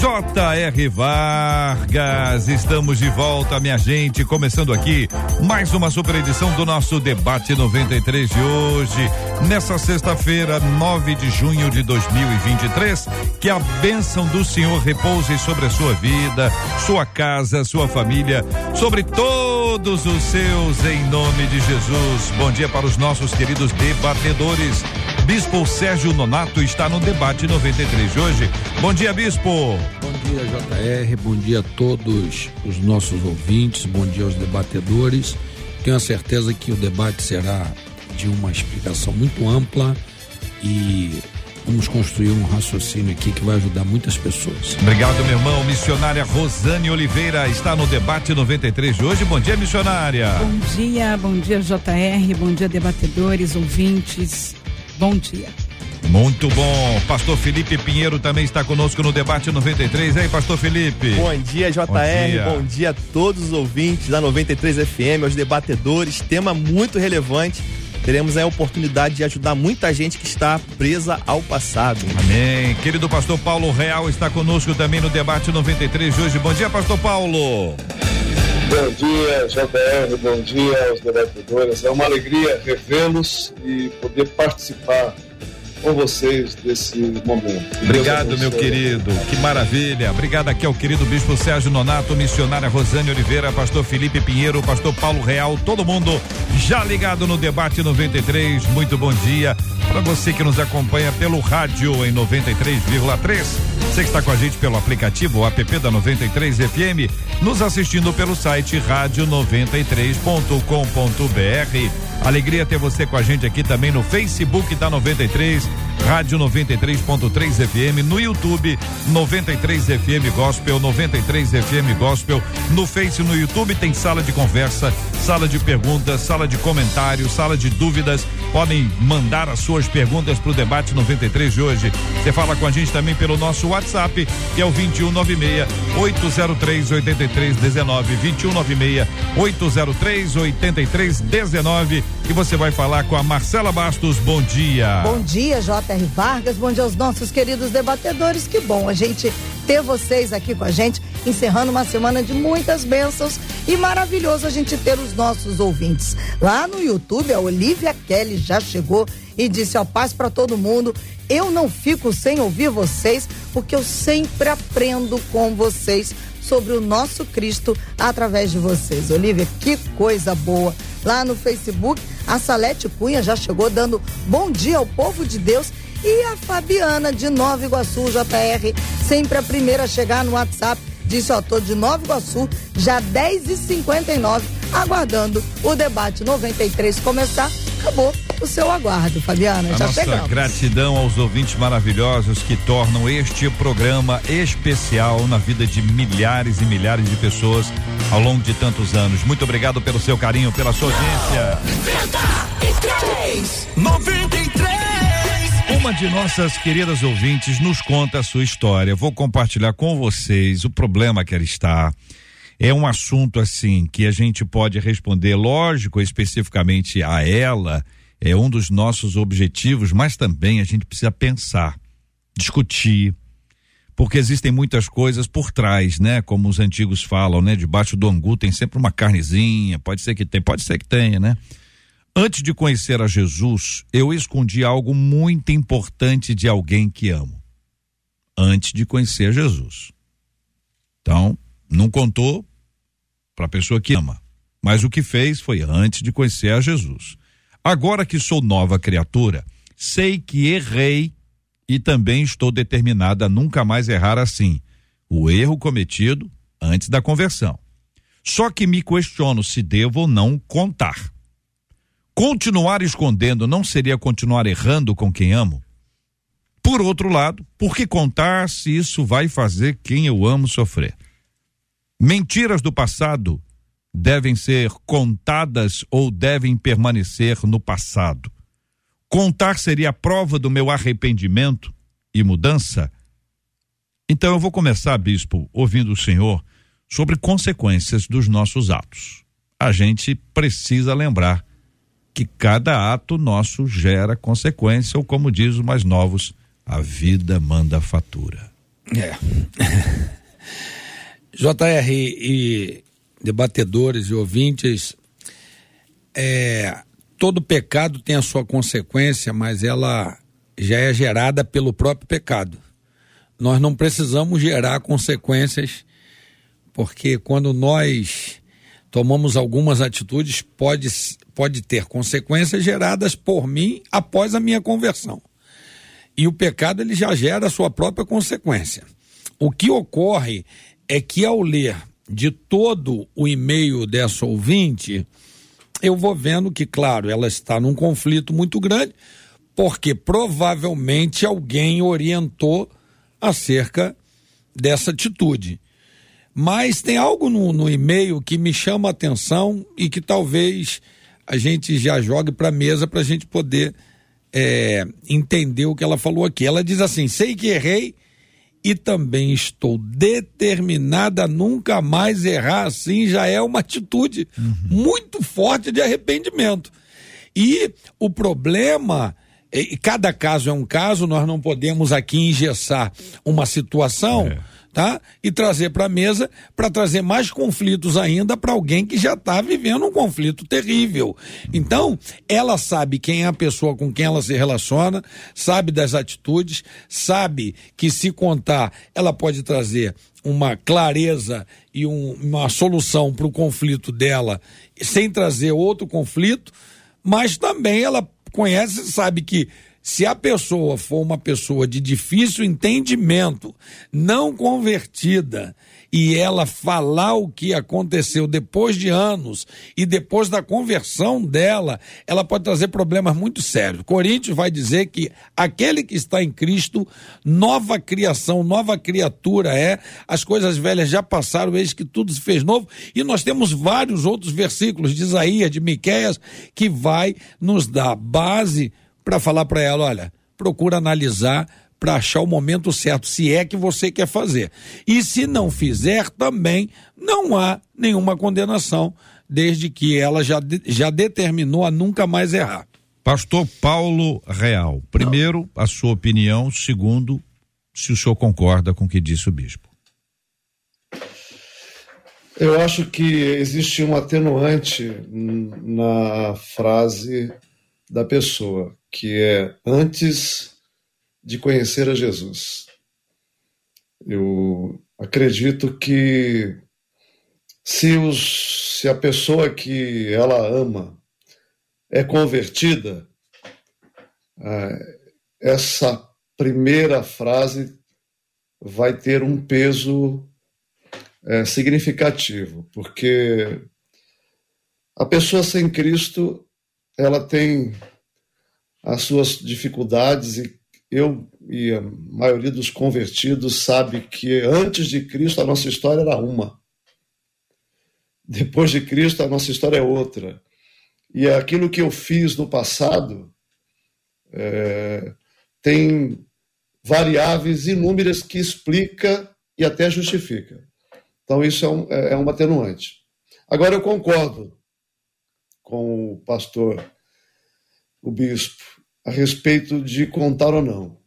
J.R. Vargas, estamos de volta, minha gente, começando aqui mais uma super edição do nosso debate 93 de hoje, nessa sexta-feira, 9 de junho de 2023. Que a bênção do Senhor repouse sobre a sua vida, sua casa, sua família, sobre todos os seus, em nome de Jesus. Bom dia para os nossos queridos debatedores. Bispo Sérgio Nonato está no debate 93 de hoje. Bom dia, Bispo. Bom dia, JR. Bom dia a todos os nossos ouvintes. Bom dia aos debatedores. Tenho a certeza que o debate será de uma explicação muito ampla e vamos construir um raciocínio aqui que vai ajudar muitas pessoas. Obrigado, meu irmão. Missionária Rosane Oliveira está no debate 93 de hoje. Bom dia, missionária. Bom dia, bom dia, JR. Bom dia, debatedores, ouvintes. Bom dia. Muito bom. Pastor Felipe Pinheiro também está conosco no debate 93. E aí, Pastor Felipe? Bom dia, JR. Bom dia. Bom dia a todos os ouvintes da 93 FM, aos debatedores. Tema muito relevante. Teremos a oportunidade de ajudar muita gente que está presa ao passado. Amém. Querido pastor Paulo Real está conosco também no debate 93 de hoje. Bom dia, pastor Paulo. Bom dia, JR, bom dia aos debatedores. É uma alegria revê-los e poder participar com vocês desse momento. Obrigado, meu querido. Que maravilha. Obrigado aqui ao querido Bispo Sérgio Nonato, missionária Rosane Oliveira, pastor Felipe Pinheiro, pastor Paulo Real, todo mundo já ligado no debate 93. Muito bom dia para você que nos acompanha pelo rádio em 93,3. Você que está com a gente pelo aplicativo app da 93 FM, nos assistindo pelo site rádio93.com.br. Alegria ter você com a gente aqui também no Facebook da 93 Rádio 93.3 FM, no YouTube 93 FM Gospel, 93 FM Gospel, no Face, no YouTube tem sala de conversa, sala de perguntas, sala de comentários, sala de dúvidas. Podem mandar as suas perguntas para o debate 93 de hoje. Você fala com a gente também pelo nosso WhatsApp, que é o 2196 803 8319 2196 803 8319 e você vai falar com a Marcela Bastos. Bom dia. Bom dia, J.R. Vargas. Bom dia aos nossos queridos debatedores. Que bom a gente ter vocês aqui com a gente, encerrando uma semana de muitas bênçãos e maravilhoso a gente ter os nossos ouvintes. Lá no YouTube, a Olivia Kelly já chegou e disse: Ó, paz para todo mundo. Eu não fico sem ouvir vocês, porque eu sempre aprendo com vocês sobre o nosso Cristo através de vocês. Olivia, que coisa boa. Lá no Facebook, a Salete Cunha já chegou dando bom dia ao povo de Deus. E a Fabiana de Nova Iguaçu, JR, sempre a primeira a chegar no WhatsApp, disse: Ó, tô de Nova Iguaçu, já 10h59, aguardando o debate 93 começar. Acabou o seu aguardo, Fabiana. A já nossa chegamos. gratidão aos ouvintes maravilhosos que tornam este programa especial na vida de milhares e milhares de pessoas ao longo de tantos anos. Muito obrigado pelo seu carinho, pela sua audiência. 93. 93. Uma de nossas queridas ouvintes nos conta a sua história. Vou compartilhar com vocês o problema que ela está. É um assunto assim que a gente pode responder, lógico, especificamente a ela, é um dos nossos objetivos, mas também a gente precisa pensar, discutir, porque existem muitas coisas por trás, né? Como os antigos falam, né? Debaixo do angu tem sempre uma carnezinha, pode ser que tenha, pode ser que tenha, né? Antes de conhecer a Jesus, eu escondi algo muito importante de alguém que amo. Antes de conhecer Jesus. Então, não contou para a pessoa que ama. Mas o que fez foi antes de conhecer a Jesus. Agora que sou nova criatura, sei que errei e também estou determinada a nunca mais errar assim. O erro cometido antes da conversão. Só que me questiono se devo ou não contar. Continuar escondendo não seria continuar errando com quem amo? Por outro lado, por que contar se isso vai fazer quem eu amo sofrer? Mentiras do passado devem ser contadas ou devem permanecer no passado. Contar seria a prova do meu arrependimento e mudança? Então eu vou começar, bispo, ouvindo o senhor sobre consequências dos nossos atos. A gente precisa lembrar que cada ato nosso gera consequência, ou como diz os mais novos, a vida manda fatura. É. JR e debatedores e ouvintes, é, todo pecado tem a sua consequência, mas ela já é gerada pelo próprio pecado. Nós não precisamos gerar consequências, porque quando nós tomamos algumas atitudes, pode, pode ter consequências geradas por mim após a minha conversão. E o pecado ele já gera a sua própria consequência. O que ocorre é que ao ler de todo o e-mail dessa ouvinte, eu vou vendo que, claro, ela está num conflito muito grande, porque provavelmente alguém orientou acerca dessa atitude. Mas tem algo no, no e-mail que me chama a atenção e que talvez a gente já jogue para a mesa para a gente poder é, entender o que ela falou aqui. Ela diz assim: sei que errei e também estou determinada a nunca mais errar assim. Já é uma atitude uhum. muito forte de arrependimento. E o problema cada caso é um caso, nós não podemos aqui engessar uma situação. É tá? E trazer para a mesa para trazer mais conflitos ainda para alguém que já está vivendo um conflito terrível. Então, ela sabe quem é a pessoa com quem ela se relaciona, sabe das atitudes, sabe que se contar, ela pode trazer uma clareza e um, uma solução para o conflito dela sem trazer outro conflito, mas também ela conhece sabe que se a pessoa for uma pessoa de difícil entendimento, não convertida, e ela falar o que aconteceu depois de anos e depois da conversão dela, ela pode trazer problemas muito sérios. Coríntios vai dizer que aquele que está em Cristo, nova criação, nova criatura é, as coisas velhas já passaram, eis que tudo se fez novo, e nós temos vários outros versículos de Isaías, de Miqueias, que vai nos dar base para falar para ela, olha, procura analisar para achar o momento certo, se é que você quer fazer. E se não fizer, também não há nenhuma condenação, desde que ela já, já determinou a nunca mais errar. Pastor Paulo Real, primeiro, a sua opinião, segundo, se o senhor concorda com o que disse o bispo. Eu acho que existe um atenuante na frase da pessoa que é antes de conhecer a Jesus. Eu acredito que se, os, se a pessoa que ela ama é convertida, é, essa primeira frase vai ter um peso é, significativo, porque a pessoa sem Cristo ela tem as suas dificuldades e eu e a maioria dos convertidos sabe que antes de Cristo a nossa história era uma. Depois de Cristo a nossa história é outra. E aquilo que eu fiz no passado é, tem variáveis inúmeras que explica e até justifica. Então isso é, um, é, é um atenuante. Agora eu concordo com o pastor, o bispo, a respeito de contar ou não.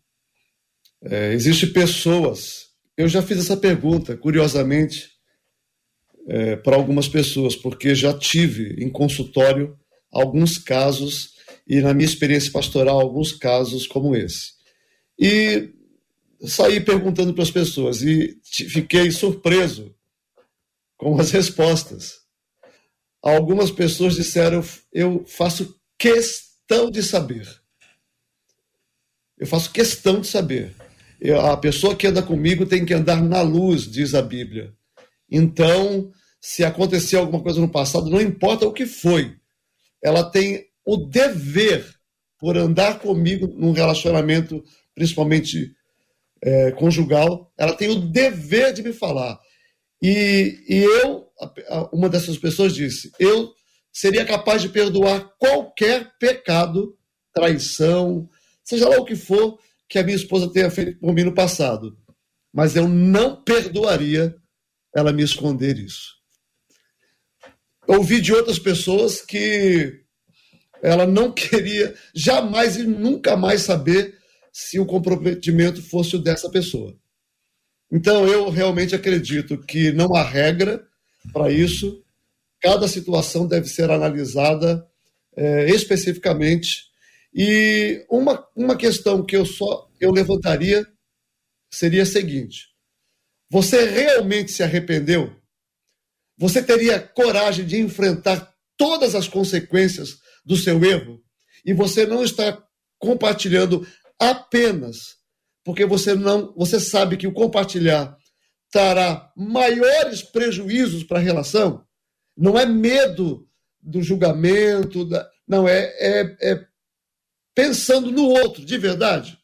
É, Existem pessoas, eu já fiz essa pergunta, curiosamente, é, para algumas pessoas, porque já tive em consultório alguns casos, e na minha experiência pastoral, alguns casos como esse. E saí perguntando para as pessoas e fiquei surpreso com as respostas. Algumas pessoas disseram: Eu faço questão de saber. Eu faço questão de saber. Eu, a pessoa que anda comigo tem que andar na luz, diz a Bíblia. Então, se acontecer alguma coisa no passado, não importa o que foi, ela tem o dever, por andar comigo num relacionamento, principalmente é, conjugal, ela tem o dever de me falar. E, e eu, uma dessas pessoas disse, eu seria capaz de perdoar qualquer pecado, traição, seja lá o que for que a minha esposa tenha feito por mim no passado. Mas eu não perdoaria ela me esconder isso. Ouvi de outras pessoas que ela não queria jamais e nunca mais saber se o comprometimento fosse o dessa pessoa. Então, eu realmente acredito que não há regra para isso. Cada situação deve ser analisada é, especificamente. E uma, uma questão que eu só eu levantaria seria a seguinte: você realmente se arrependeu? Você teria coragem de enfrentar todas as consequências do seu erro? E você não está compartilhando apenas porque você não, você sabe que o compartilhar trará maiores prejuízos para a relação. Não é medo do julgamento, da, não é, é, é pensando no outro, de verdade.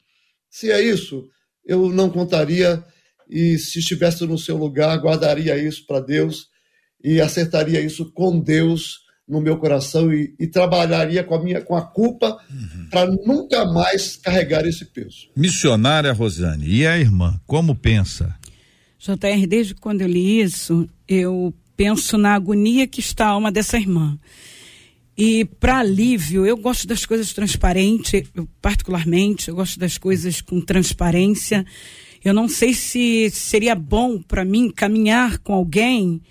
Se é isso, eu não contaria e se estivesse no seu lugar, guardaria isso para Deus e acertaria isso com Deus no meu coração e, e trabalharia com a minha com a culpa uhum. para nunca mais carregar esse peso. Missionária Rosane, e a irmã, como pensa? JR, desde quando eu li isso, eu penso na agonia que está a alma dessa irmã. E para alívio, eu gosto das coisas transparentes, particularmente, eu gosto das coisas com transparência. Eu não sei se seria bom para mim caminhar com alguém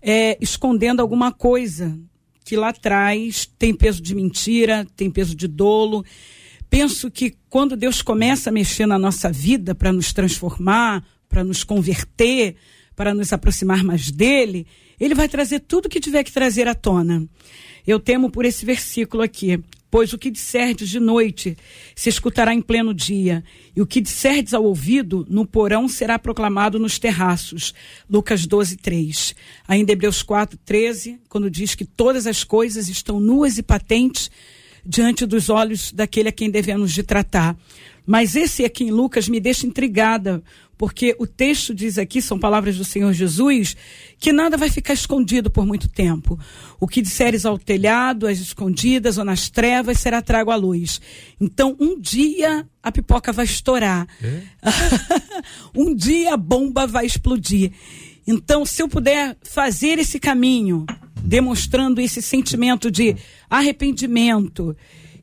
é, escondendo alguma coisa que lá atrás tem peso de mentira, tem peso de dolo. Penso que quando Deus começa a mexer na nossa vida para nos transformar, para nos converter, para nos aproximar mais dele, ele vai trazer tudo que tiver que trazer à tona. Eu temo por esse versículo aqui. Pois o que disserdes de noite se escutará em pleno dia, e o que disserdes ao ouvido no porão será proclamado nos terraços. Lucas 12, 3. Ainda Hebreus 4, 13, quando diz que todas as coisas estão nuas e patentes diante dos olhos daquele a quem devemos de tratar. Mas esse aqui em Lucas me deixa intrigada, porque o texto diz aqui, são palavras do Senhor Jesus, que nada vai ficar escondido por muito tempo. O que disseres ao telhado, às escondidas ou nas trevas, será trago à luz. Então, um dia a pipoca vai estourar. É? um dia a bomba vai explodir. Então, se eu puder fazer esse caminho, demonstrando esse sentimento de arrependimento,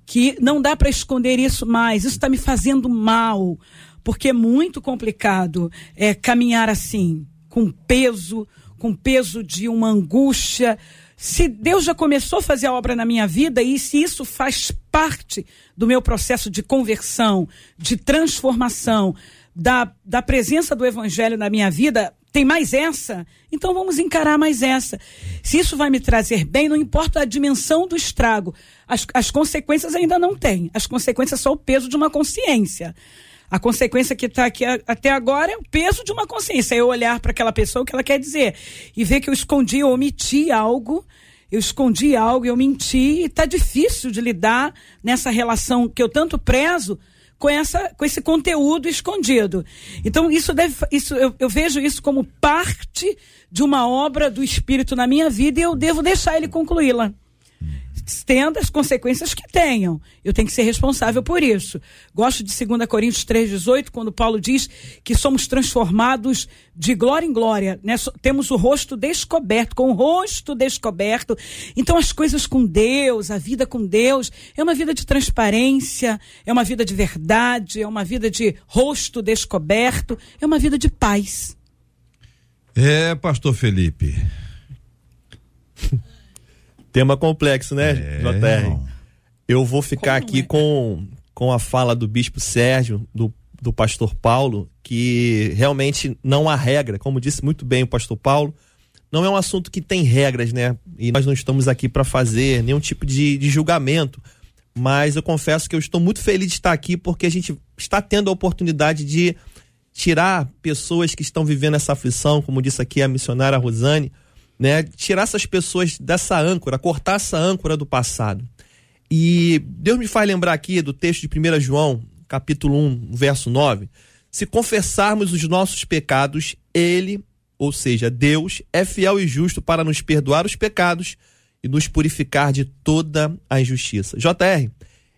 que não dá para esconder isso mais, isso está me fazendo mal porque é muito complicado é, caminhar assim, com peso, com peso de uma angústia. Se Deus já começou a fazer a obra na minha vida e se isso faz parte do meu processo de conversão, de transformação, da, da presença do Evangelho na minha vida, tem mais essa, então vamos encarar mais essa. Se isso vai me trazer bem, não importa a dimensão do estrago, as, as consequências ainda não tem. As consequências são o peso de uma consciência. A consequência que está aqui a, até agora é o peso de uma consciência. É eu olhar para aquela pessoa o que ela quer dizer e ver que eu escondi, eu omiti algo, eu escondi algo, eu menti e está difícil de lidar nessa relação que eu tanto prezo com essa com esse conteúdo escondido. Então isso deve isso eu, eu vejo isso como parte de uma obra do espírito na minha vida e eu devo deixar ele concluí-la tendo as consequências que tenham. Eu tenho que ser responsável por isso. Gosto de 2 Coríntios 3,18, quando Paulo diz que somos transformados de glória em glória. Né? Temos o rosto descoberto, com o rosto descoberto. Então, as coisas com Deus, a vida com Deus, é uma vida de transparência, é uma vida de verdade, é uma vida de rosto descoberto, é uma vida de paz. É, Pastor Felipe. Tema complexo, né, é, JR? Eu vou ficar Como aqui é? com, com a fala do Bispo Sérgio, do, do pastor Paulo, que realmente não há regra, como disse muito bem o pastor Paulo, não é um assunto que tem regras, né? E nós não estamos aqui para fazer nenhum tipo de, de julgamento, mas eu confesso que eu estou muito feliz de estar aqui porque a gente está tendo a oportunidade de tirar pessoas que estão vivendo essa aflição, como disse aqui a missionária Rosane, né? Tirar essas pessoas dessa âncora, cortar essa âncora do passado. E Deus me faz lembrar aqui do texto de 1 João, capítulo 1, verso 9. Se confessarmos os nossos pecados, ele ou seja, Deus é fiel e justo para nos perdoar os pecados e nos purificar de toda a injustiça. JR,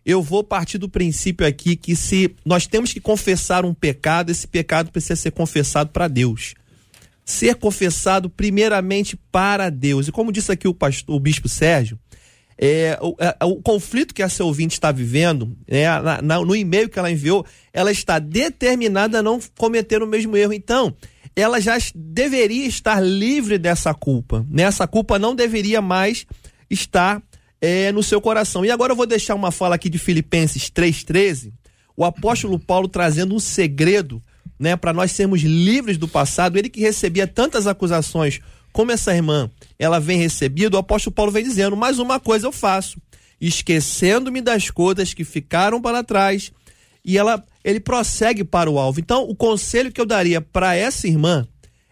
eu vou partir do princípio aqui que se nós temos que confessar um pecado, esse pecado precisa ser confessado para Deus. Ser confessado primeiramente para Deus. E como disse aqui o, pastor, o bispo Sérgio, é, o, é, o, conflito que essa ouvinte está vivendo, né, na, na, no e-mail que ela enviou, ela está determinada a não cometer o mesmo erro. Então, ela já deveria estar livre dessa culpa. Né? Essa culpa não deveria mais estar é, no seu coração. E agora eu vou deixar uma fala aqui de Filipenses 3,13, o apóstolo Paulo trazendo um segredo né, para nós sermos livres do passado. Ele que recebia tantas acusações como essa irmã, ela vem recebida, o apóstolo Paulo vem dizendo: mais uma coisa eu faço, esquecendo-me das coisas que ficaram para trás e ela, ele prossegue para o alvo. Então, o conselho que eu daria para essa irmã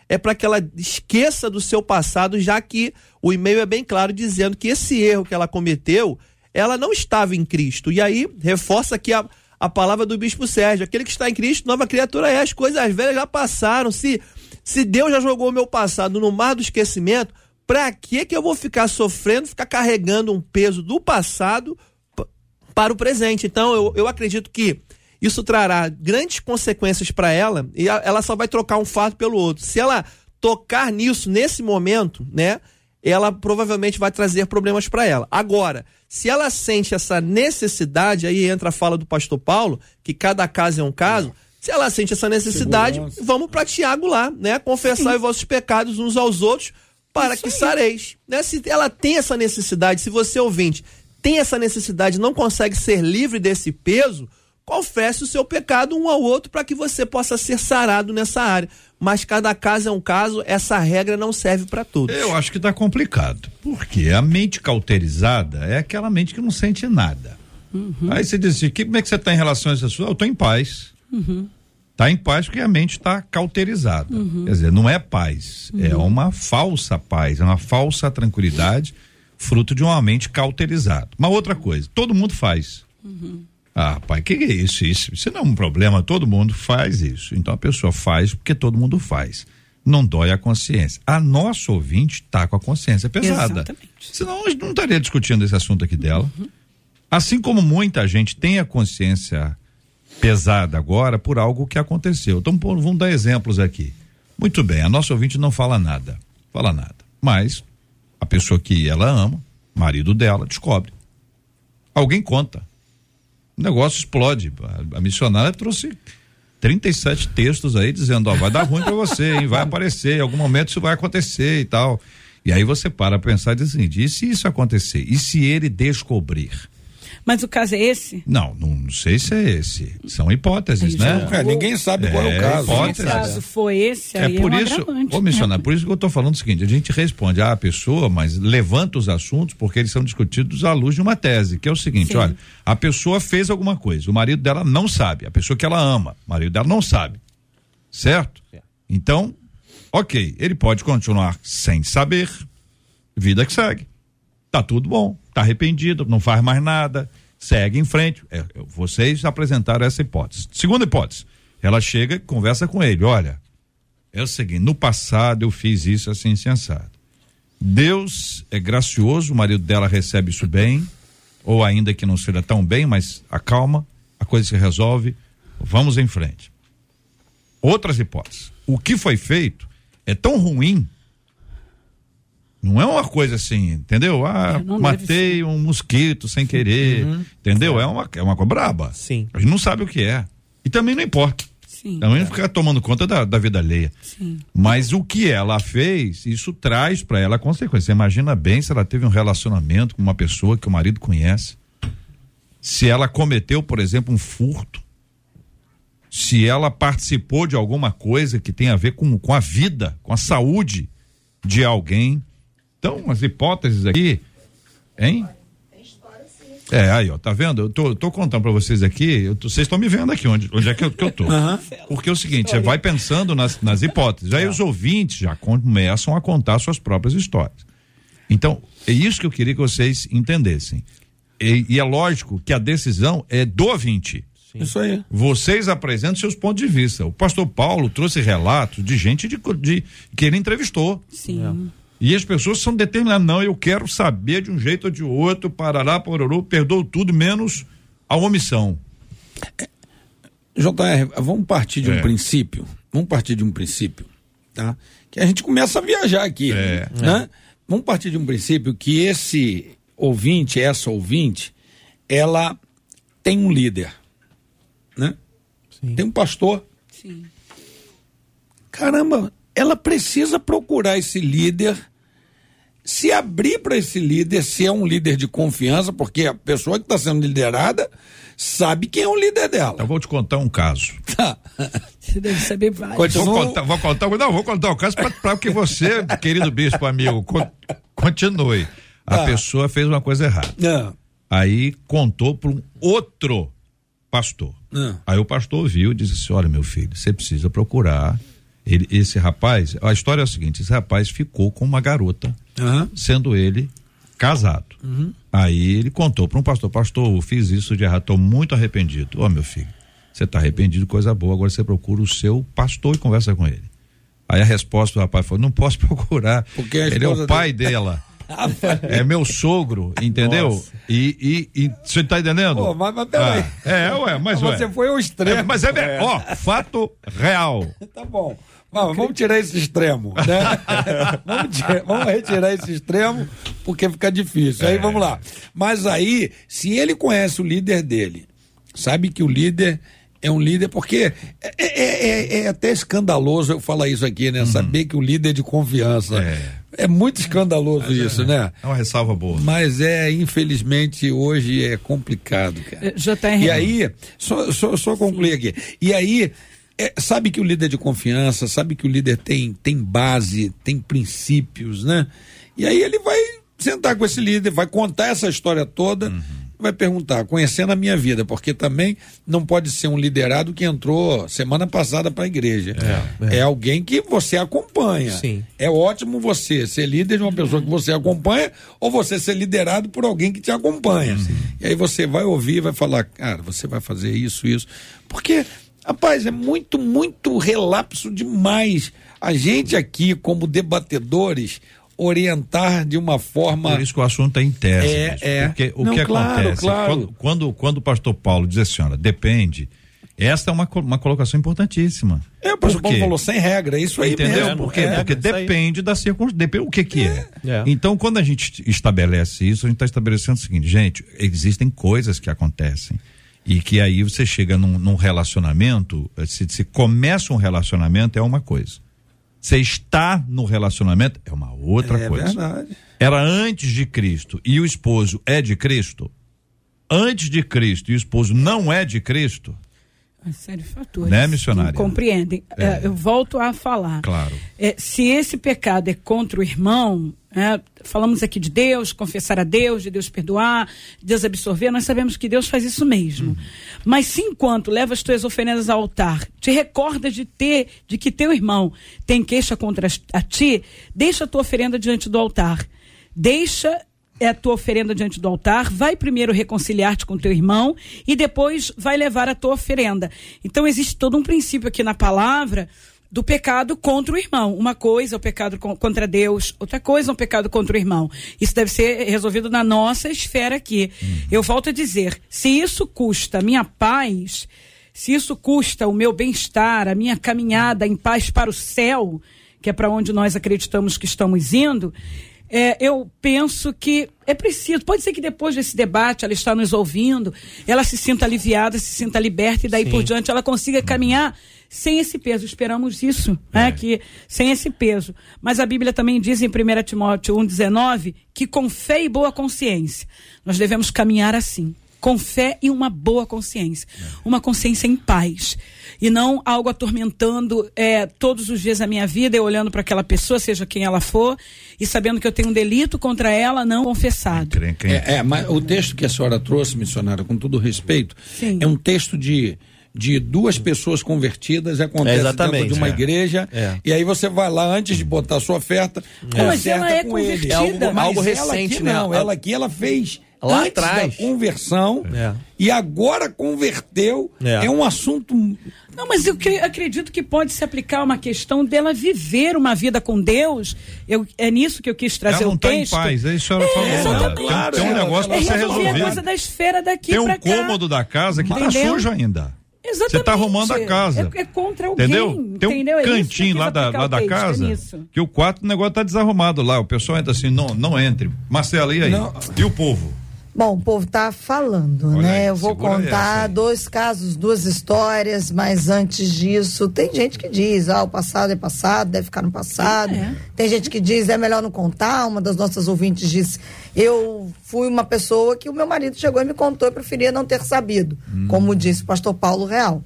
é para que ela esqueça do seu passado, já que o e-mail é bem claro dizendo que esse erro que ela cometeu, ela não estava em Cristo. E aí, reforça aqui a, a palavra do bispo Sérgio: aquele que está em Cristo, nova criatura é, as coisas velhas já passaram. Se, se Deus já jogou o meu passado no mar do esquecimento, para que que eu vou ficar sofrendo, ficar carregando um peso do passado para o presente? Então, eu, eu acredito que isso trará grandes consequências para ela e ela só vai trocar um fato pelo outro. Se ela tocar nisso nesse momento, né, ela provavelmente vai trazer problemas para ela. Agora, se ela sente essa necessidade, aí entra a fala do pastor Paulo, que cada caso é um caso. Se ela sente essa necessidade, Segurança. vamos para Tiago lá, né? Confessar os vossos pecados uns aos outros para Isso que sareis. Né? Se ela tem essa necessidade, se você ouvinte tem essa necessidade, não consegue ser livre desse peso, confesse o seu pecado um ao outro para que você possa ser sarado nessa área. Mas cada caso é um caso, essa regra não serve para todos. Eu acho que está complicado, porque a mente cauterizada é aquela mente que não sente nada. Uhum. Aí você diz assim, como é que você está em relação a isso? Eu estou em paz. Uhum. Tá em paz porque a mente está cauterizada. Uhum. Quer dizer, não é paz, é uhum. uma falsa paz, é uma falsa tranquilidade, fruto de uma mente cauterizada. Uma outra coisa, todo mundo faz. Ah, pai, que, que é isso? isso? Isso não é um problema, todo mundo faz isso. Então a pessoa faz porque todo mundo faz. Não dói a consciência. A nossa ouvinte está com a consciência pesada. Exatamente. Senão a gente não estaria discutindo esse assunto aqui dela. Uhum. Assim como muita gente tem a consciência pesada agora por algo que aconteceu. Então vamos dar exemplos aqui. Muito bem, a nossa ouvinte não fala nada. Fala nada. Mas a pessoa que ela ama, marido dela, descobre. Alguém conta o negócio explode. A, a missionária trouxe 37 textos aí dizendo, ó, vai dar ruim para você, hein? Vai aparecer, em algum momento isso vai acontecer e tal. E aí você para pensar e diz assim, e se isso acontecer? E se ele descobrir? Mas o caso é esse? Não, não sei se é esse. São hipóteses, né? É, ninguém sabe é, qual é o caso. Hipóteses. Se o caso foi esse, aí é por é um isso, vou mencionar, né? por isso que eu estou falando o seguinte, a gente responde à pessoa, mas levanta os assuntos porque eles são discutidos à luz de uma tese, que é o seguinte, Sim. olha, a pessoa fez alguma coisa, o marido dela não sabe, a pessoa que ela ama, o marido dela não sabe. Certo? Então, ok, ele pode continuar sem saber, vida que segue. Tá tudo bom, tá arrependido, não faz mais nada, segue em frente. É, vocês apresentaram essa hipótese. Segunda hipótese, ela chega e conversa com ele, olha, é o seguinte, no passado eu fiz isso assim sensado. Deus é gracioso, o marido dela recebe isso bem, ou ainda que não seja tão bem, mas acalma, a coisa se resolve, vamos em frente. Outras hipóteses. O que foi feito é tão ruim não é uma coisa assim, entendeu? Ah, é, matei um mosquito sem querer, uhum. entendeu? É uma, é uma coisa braba. Sim. A gente não sabe o que é. E também não importa. Sim. Também é. não ficar tomando conta da, da vida alheia. Sim. Mas o que ela fez, isso traz para ela consequências. Você imagina bem se ela teve um relacionamento com uma pessoa que o marido conhece. Se ela cometeu, por exemplo, um furto. Se ela participou de alguma coisa que tem a ver com, com a vida, com a saúde de alguém então, as hipóteses aqui, hein? É, aí, ó, tá vendo? Eu tô, tô contando para vocês aqui, vocês estão me vendo aqui, onde, onde é que eu, que eu tô. Uhum. Porque é o seguinte, você vai pensando nas, nas hipóteses, aí os ouvintes já começam a contar suas próprias histórias. Então, é isso que eu queria que vocês entendessem. E, e é lógico que a decisão é do ouvinte. Sim. Isso aí. Vocês apresentam seus pontos de vista. O pastor Paulo trouxe relatos de gente de, de que ele entrevistou. Sim. É. E as pessoas são determinadas. Não, eu quero saber de um jeito ou de outro, parará, pororô, perdoou tudo, menos a omissão. É, JR, vamos partir de um é. princípio. Vamos partir de um princípio, tá? Que a gente começa a viajar aqui, é. né? Vamos partir de um princípio que esse ouvinte, essa ouvinte, ela tem um líder né? Sim. Tem um pastor. Sim. Caramba, ela precisa procurar esse líder, se abrir para esse líder, se é um líder de confiança, porque a pessoa que está sendo liderada sabe quem é o líder dela. Eu vou te contar um caso. Tá. Você deve saber vários. Vou contar, vou contar, não, vou contar o um caso para que você, querido bispo amigo, continue. A ah. pessoa fez uma coisa errada. Não. Aí contou para um outro pastor. Ah. Aí o pastor viu e disse assim: Olha, meu filho, você precisa procurar. Ele, esse rapaz, a história é a seguinte: esse rapaz ficou com uma garota, uhum. sendo ele casado. Uhum. Aí ele contou para um pastor: Pastor, eu fiz isso de errado, estou muito arrependido. Ó, oh, meu filho, você está arrependido, coisa boa, agora você procura o seu pastor e conversa com ele. Aí a resposta do rapaz foi: Não posso procurar, Porque ele é o pai dela. é meu sogro, entendeu? Nossa. E, e, e você tá entendendo? Pô, mas, mas peraí. Ah, é, ué, mas Você ué. foi ao extremo. É, mas é, é, ó, fato real. tá bom. Vamos, vamos tirar esse extremo, né? vamos, tirar, vamos, retirar esse extremo, porque fica difícil. Aí é. vamos lá. Mas aí, se ele conhece o líder dele, sabe que o líder é um líder, porque é, é, é, é até escandaloso eu falar isso aqui, né? Uhum. Saber que o líder é de confiança. É. É muito escandaloso Mas isso, é, né? É uma ressalva boa. Mas é, infelizmente, hoje é complicado, cara. Já tá E aí, só, só, só concluir aqui. E aí, é, sabe que o líder é de confiança, sabe que o líder tem, tem base, tem princípios, né? E aí ele vai sentar com esse líder, vai contar essa história toda. Uhum vai perguntar, conhecendo a minha vida, porque também não pode ser um liderado que entrou semana passada para a igreja. É, é. é, alguém que você acompanha. Sim. É ótimo você ser líder de uma pessoa que você acompanha ou você ser liderado por alguém que te acompanha. Sim. E aí você vai ouvir e vai falar, cara, você vai fazer isso, isso. Porque, rapaz, é muito, muito relapso demais. A gente aqui, como debatedores, orientar de uma forma. Por isso que o assunto é em tese. É, é. Porque o Não, que claro, acontece? Claro. Quando, quando, quando o pastor Paulo diz assim, olha, depende. Esta é uma, uma colocação importantíssima. É, o pastor Paulo falou sem regra, é isso aí Entendeu? mesmo. Por quê? É, Porque depende da circunstância, o que que é. é. Então, quando a gente estabelece isso, a gente está estabelecendo o seguinte, gente, existem coisas que acontecem e que aí você chega num, num relacionamento, se, se começa um relacionamento é uma coisa. Você está no relacionamento é uma outra é coisa. Verdade. Era antes de Cristo e o esposo é de Cristo. Antes de Cristo e o esposo não é de Cristo. Uma série de fatores. Né, missionária? Compreendem. É. É, eu volto a falar. Claro. É, se esse pecado é contra o irmão, é, falamos aqui de Deus, confessar a Deus, de Deus perdoar, de Deus absorver, nós sabemos que Deus faz isso mesmo. Uhum. Mas se enquanto leva as tuas oferendas ao altar, te recordas de ter, de que teu irmão tem queixa contra a ti, deixa a tua oferenda diante do altar. Deixa é a tua oferenda diante do altar, vai primeiro reconciliar-te com teu irmão e depois vai levar a tua oferenda. Então existe todo um princípio aqui na palavra do pecado contra o irmão. Uma coisa é o pecado contra Deus, outra coisa é o pecado contra o irmão. Isso deve ser resolvido na nossa esfera aqui. Uhum. Eu volto a dizer, se isso custa a minha paz, se isso custa o meu bem-estar, a minha caminhada em paz para o céu, que é para onde nós acreditamos que estamos indo, é, eu penso que é preciso. Pode ser que depois desse debate ela está nos ouvindo, ela se sinta aliviada, se sinta liberta e daí Sim. por diante ela consiga caminhar sem esse peso. Esperamos isso, né? é. né? Que sem esse peso. Mas a Bíblia também diz em 1 Timóteo 1,19 que com fé e boa consciência nós devemos caminhar assim com fé e uma boa consciência. Uma consciência em paz. E não algo atormentando é, todos os dias da minha vida, eu olhando para aquela pessoa, seja quem ela for, e sabendo que eu tenho um delito contra ela não confessado. É, é mas o texto que a senhora trouxe, missionária, com todo respeito, Sim. é um texto de de duas pessoas convertidas acontece é dentro de uma é. igreja é. e aí você vai lá antes de botar a sua oferta é. mas ela é convertida. É algo, algo recente aqui, né? não ela aqui ela fez lá Antes atrás. Da conversão é. e agora converteu. É. é um assunto. Não, mas eu acredito que pode se aplicar uma questão dela viver uma vida com Deus. Eu, é nisso que eu quis trazer ela não o tá texto. em paz, é isso que ela falou. É, exatamente. Claro, tem, um negócio para ser resolvido. coisa da esfera daqui Tem um cômodo da casa que está sujo ainda. Exatamente. Você está arrumando a casa. É, é contra alguém. Entendeu? Tem um entendeu? É cantinho lá da, lá da casa que o quarto o negócio está desarrumado lá. O pessoal entra assim, não, não entre. Marcela, e aí? Não. E o povo? Bom, o povo está falando, Olha né? Aí, eu vou contar dois casos, duas histórias, mas antes disso, tem gente que diz, ah, o passado é passado, deve ficar no passado. É. Tem gente que diz, é melhor não contar. Uma das nossas ouvintes disse, eu fui uma pessoa que o meu marido chegou e me contou, eu preferia não ter sabido, hum. como disse o pastor Paulo Real.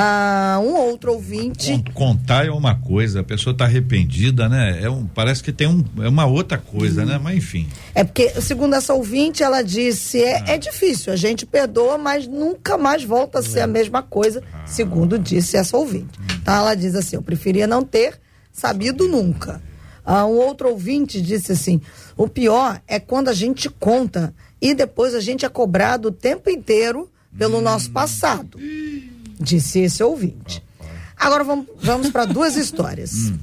Ah, um outro ouvinte. Contar é uma coisa, a pessoa está arrependida, né? É um, parece que tem um, é uma outra coisa, né? Mas enfim. É porque, segundo essa ouvinte, ela disse: é, ah. é difícil, a gente perdoa, mas nunca mais volta a ser a mesma coisa, ah. segundo disse essa ouvinte. Hum. Então ela diz assim: eu preferia não ter sabido nunca. Ah, um outro ouvinte disse assim: o pior é quando a gente conta e depois a gente é cobrado o tempo inteiro pelo hum. nosso passado disse esse ouvinte. Agora vamos, vamos para duas histórias hum.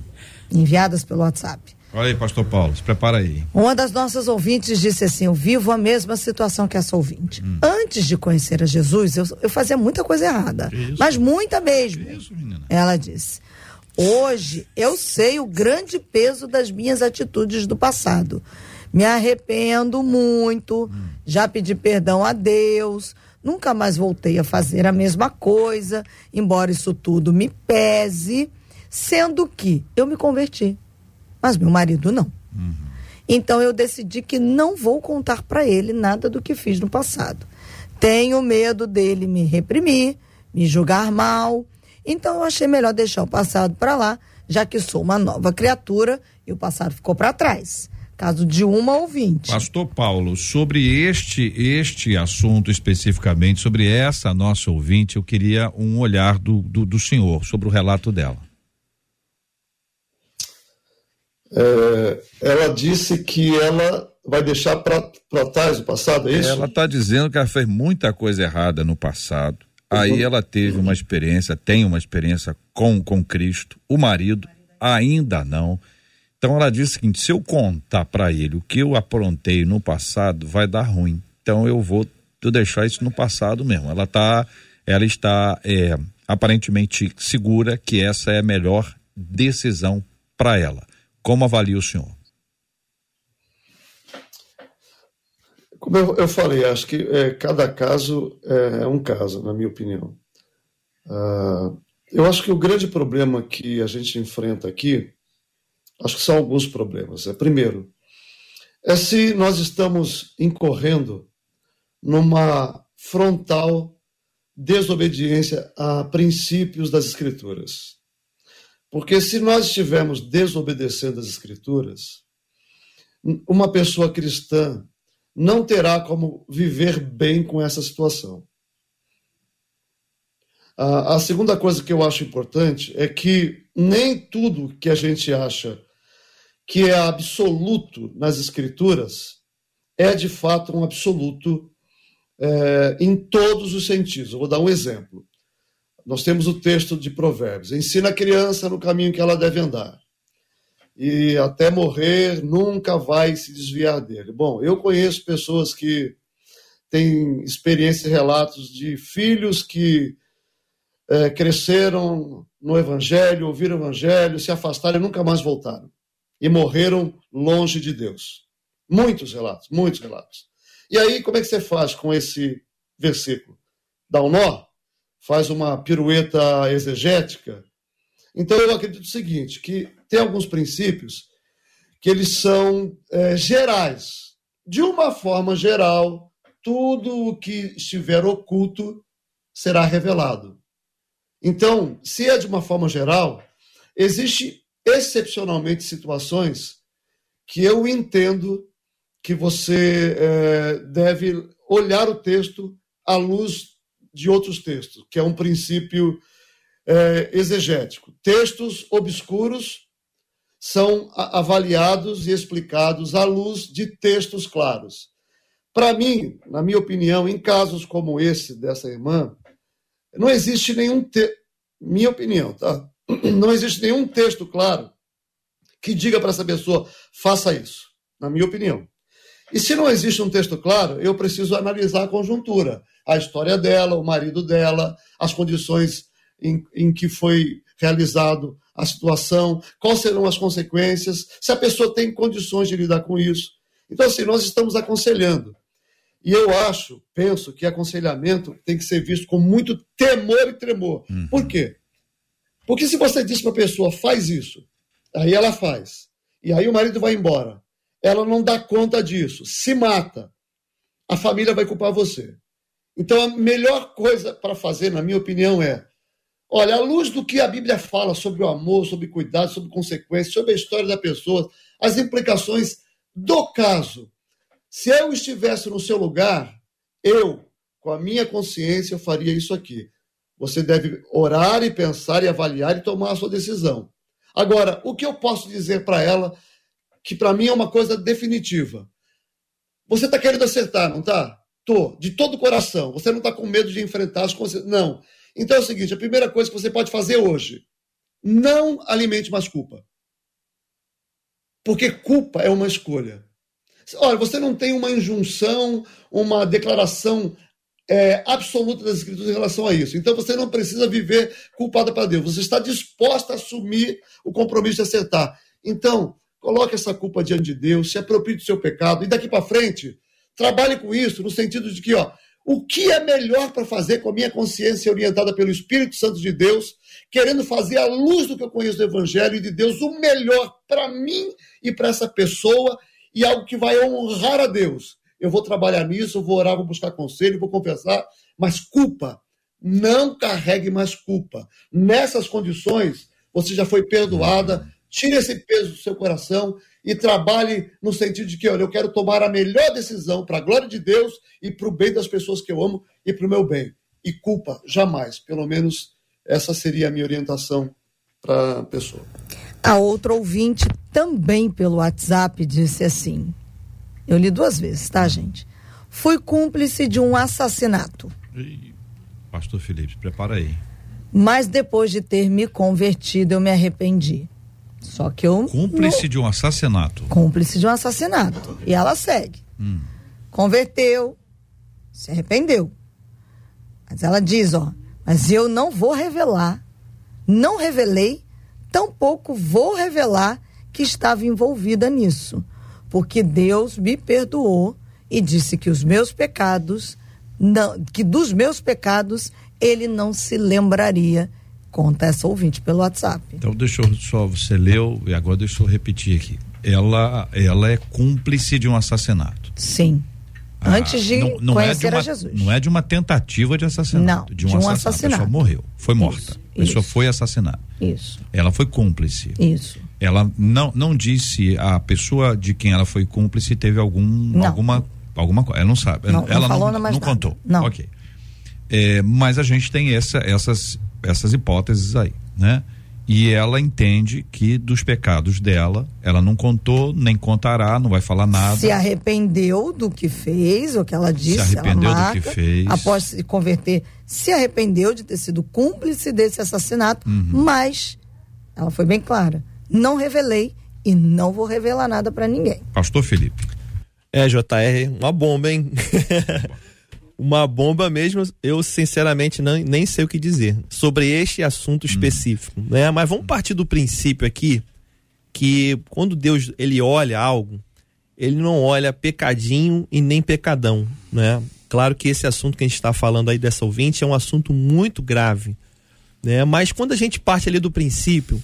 enviadas pelo WhatsApp. Olha aí, pastor Paulo, se prepara aí. Uma das nossas ouvintes disse assim: Eu vivo a mesma situação que essa ouvinte. Hum. Antes de conhecer a Jesus, eu, eu fazia muita coisa errada. Mas muita mesmo. Isso, Ela disse: Hoje eu sei o grande peso das minhas atitudes do passado. Me arrependo muito, hum. já pedi perdão a Deus, Nunca mais voltei a fazer a mesma coisa, embora isso tudo me pese, sendo que eu me converti, mas meu marido não. Uhum. Então eu decidi que não vou contar para ele nada do que fiz no passado. Tenho medo dele me reprimir, me julgar mal. Então eu achei melhor deixar o passado para lá, já que sou uma nova criatura e o passado ficou para trás. Caso de uma ouvinte. Pastor Paulo, sobre este este assunto especificamente, sobre essa nossa ouvinte, eu queria um olhar do, do, do senhor sobre o relato dela. É, ela disse que ela vai deixar para trás o passado, é isso? Ela está dizendo que ela fez muita coisa errada no passado. Aí ela teve uma experiência, tem uma experiência com, com Cristo. O marido ainda não. Então ela disse o seguinte: se eu contar para ele o que eu aprontei no passado, vai dar ruim. Então eu vou deixar isso no passado mesmo. Ela tá, ela está é, aparentemente segura que essa é a melhor decisão para ela. Como avalia o senhor? Como eu, eu falei, acho que é, cada caso é, é um caso, na minha opinião. Uh, eu acho que o grande problema que a gente enfrenta aqui Acho que são alguns problemas. É, primeiro, é se nós estamos incorrendo numa frontal desobediência a princípios das Escrituras. Porque se nós estivermos desobedecendo as Escrituras, uma pessoa cristã não terá como viver bem com essa situação. A, segunda coisa que eu acho importante é que nem tudo que a gente acha que é absoluto nas Escrituras, é de fato um absoluto é, em todos os sentidos. Eu vou dar um exemplo. Nós temos o texto de Provérbios: ensina a criança no caminho que ela deve andar, e até morrer nunca vai se desviar dele. Bom, eu conheço pessoas que têm experiências e relatos de filhos que é, cresceram no Evangelho, ouviram o Evangelho, se afastaram e nunca mais voltaram e morreram longe de Deus. Muitos relatos, muitos relatos. E aí, como é que você faz com esse versículo? Dá um nó? Faz uma pirueta exegética? Então, eu acredito o seguinte, que tem alguns princípios que eles são é, gerais. De uma forma geral, tudo o que estiver oculto será revelado. Então, se é de uma forma geral, existe excepcionalmente situações que eu entendo que você é, deve olhar o texto à luz de outros textos, que é um princípio é, exegético. Textos obscuros são avaliados e explicados à luz de textos claros. Para mim, na minha opinião, em casos como esse dessa irmã, não existe nenhum te... minha opinião, tá? Não existe nenhum texto claro que diga para essa pessoa faça isso, na minha opinião. E se não existe um texto claro, eu preciso analisar a conjuntura, a história dela, o marido dela, as condições em, em que foi realizado a situação, quais serão as consequências, se a pessoa tem condições de lidar com isso. Então, assim, nós estamos aconselhando. E eu acho, penso que aconselhamento tem que ser visto com muito temor e tremor. Uhum. Por quê? Porque se você diz para a pessoa, faz isso, aí ela faz, e aí o marido vai embora, ela não dá conta disso, se mata, a família vai culpar você. Então, a melhor coisa para fazer, na minha opinião, é Olha, à luz do que a Bíblia fala sobre o amor, sobre cuidado, sobre consequências, sobre a história da pessoa, as implicações do caso. Se eu estivesse no seu lugar, eu, com a minha consciência, eu faria isso aqui. Você deve orar e pensar e avaliar e tomar a sua decisão. Agora, o que eu posso dizer para ela, que para mim é uma coisa definitiva? Você está querendo acertar, não está? Tô, de todo o coração. Você não está com medo de enfrentar as consequências. Não. Então é o seguinte: a primeira coisa que você pode fazer hoje, não alimente mais culpa. Porque culpa é uma escolha. Olha, você não tem uma injunção, uma declaração é, absoluta das Escrituras em relação a isso. Então você não precisa viver culpada para Deus. Você está disposta a assumir o compromisso de acertar. Então, coloque essa culpa diante de Deus, se aproprie do seu pecado e daqui para frente, trabalhe com isso no sentido de que, ó, o que é melhor para fazer com a minha consciência orientada pelo Espírito Santo de Deus, querendo fazer à luz do que eu conheço do Evangelho e de Deus o melhor para mim e para essa pessoa e algo que vai honrar a Deus. Eu vou trabalhar nisso, vou orar, vou buscar conselho, vou confessar, mas culpa, não carregue mais culpa. Nessas condições, você já foi perdoada, tire esse peso do seu coração e trabalhe no sentido de que, olha, eu quero tomar a melhor decisão para a glória de Deus e para o bem das pessoas que eu amo e para o meu bem. E culpa, jamais. Pelo menos essa seria a minha orientação para a pessoa. A outra ouvinte, também pelo WhatsApp, disse assim: eu li duas vezes, tá, gente? Fui cúmplice de um assassinato. Pastor Felipe, prepara aí. Mas depois de ter me convertido, eu me arrependi. Só que eu. Cúmplice não... de um assassinato. Cúmplice de um assassinato. E ela segue. Hum. Converteu, se arrependeu. Mas ela diz, ó, mas eu não vou revelar, não revelei, tampouco vou revelar que estava envolvida nisso, porque Deus me perdoou e disse que os meus pecados, não, que dos meus pecados ele não se lembraria conta essa ouvinte pelo WhatsApp. Então deixa eu só, você leu e agora deixa eu repetir aqui. Ela, ela é cúmplice de um assassinato. Sim. Ah, Antes de não, não conhecer é de uma, a Jesus. Não é de uma tentativa de assassinato. Não, de um, de um assassinato. assassinato. A pessoa morreu, foi morta. Isso, a pessoa isso. foi assassinada. Isso. Ela foi cúmplice. Isso. Ela não, não disse a pessoa de quem ela foi cúmplice teve algum não. alguma alguma coisa. Ela não sabe. Não, ela não, falou, não, não, contou. Não. Ok. É, mas a gente tem essa, essas essas hipóteses aí, né? E ela entende que dos pecados dela, ela não contou, nem contará, não vai falar nada. Se arrependeu do que fez, o que ela disse. Se arrependeu marca, do que fez. Após se converter, se arrependeu de ter sido cúmplice desse assassinato, uhum. mas ela foi bem clara. Não revelei e não vou revelar nada para ninguém. Pastor Felipe. É, JR, uma bomba, hein? uma bomba mesmo, eu sinceramente não, nem sei o que dizer sobre este assunto específico, hum. né? Mas vamos partir do princípio aqui que quando Deus ele olha algo, ele não olha pecadinho e nem pecadão, né? Claro que esse assunto que a gente está falando aí dessa ouvinte é um assunto muito grave, né? Mas quando a gente parte ali do princípio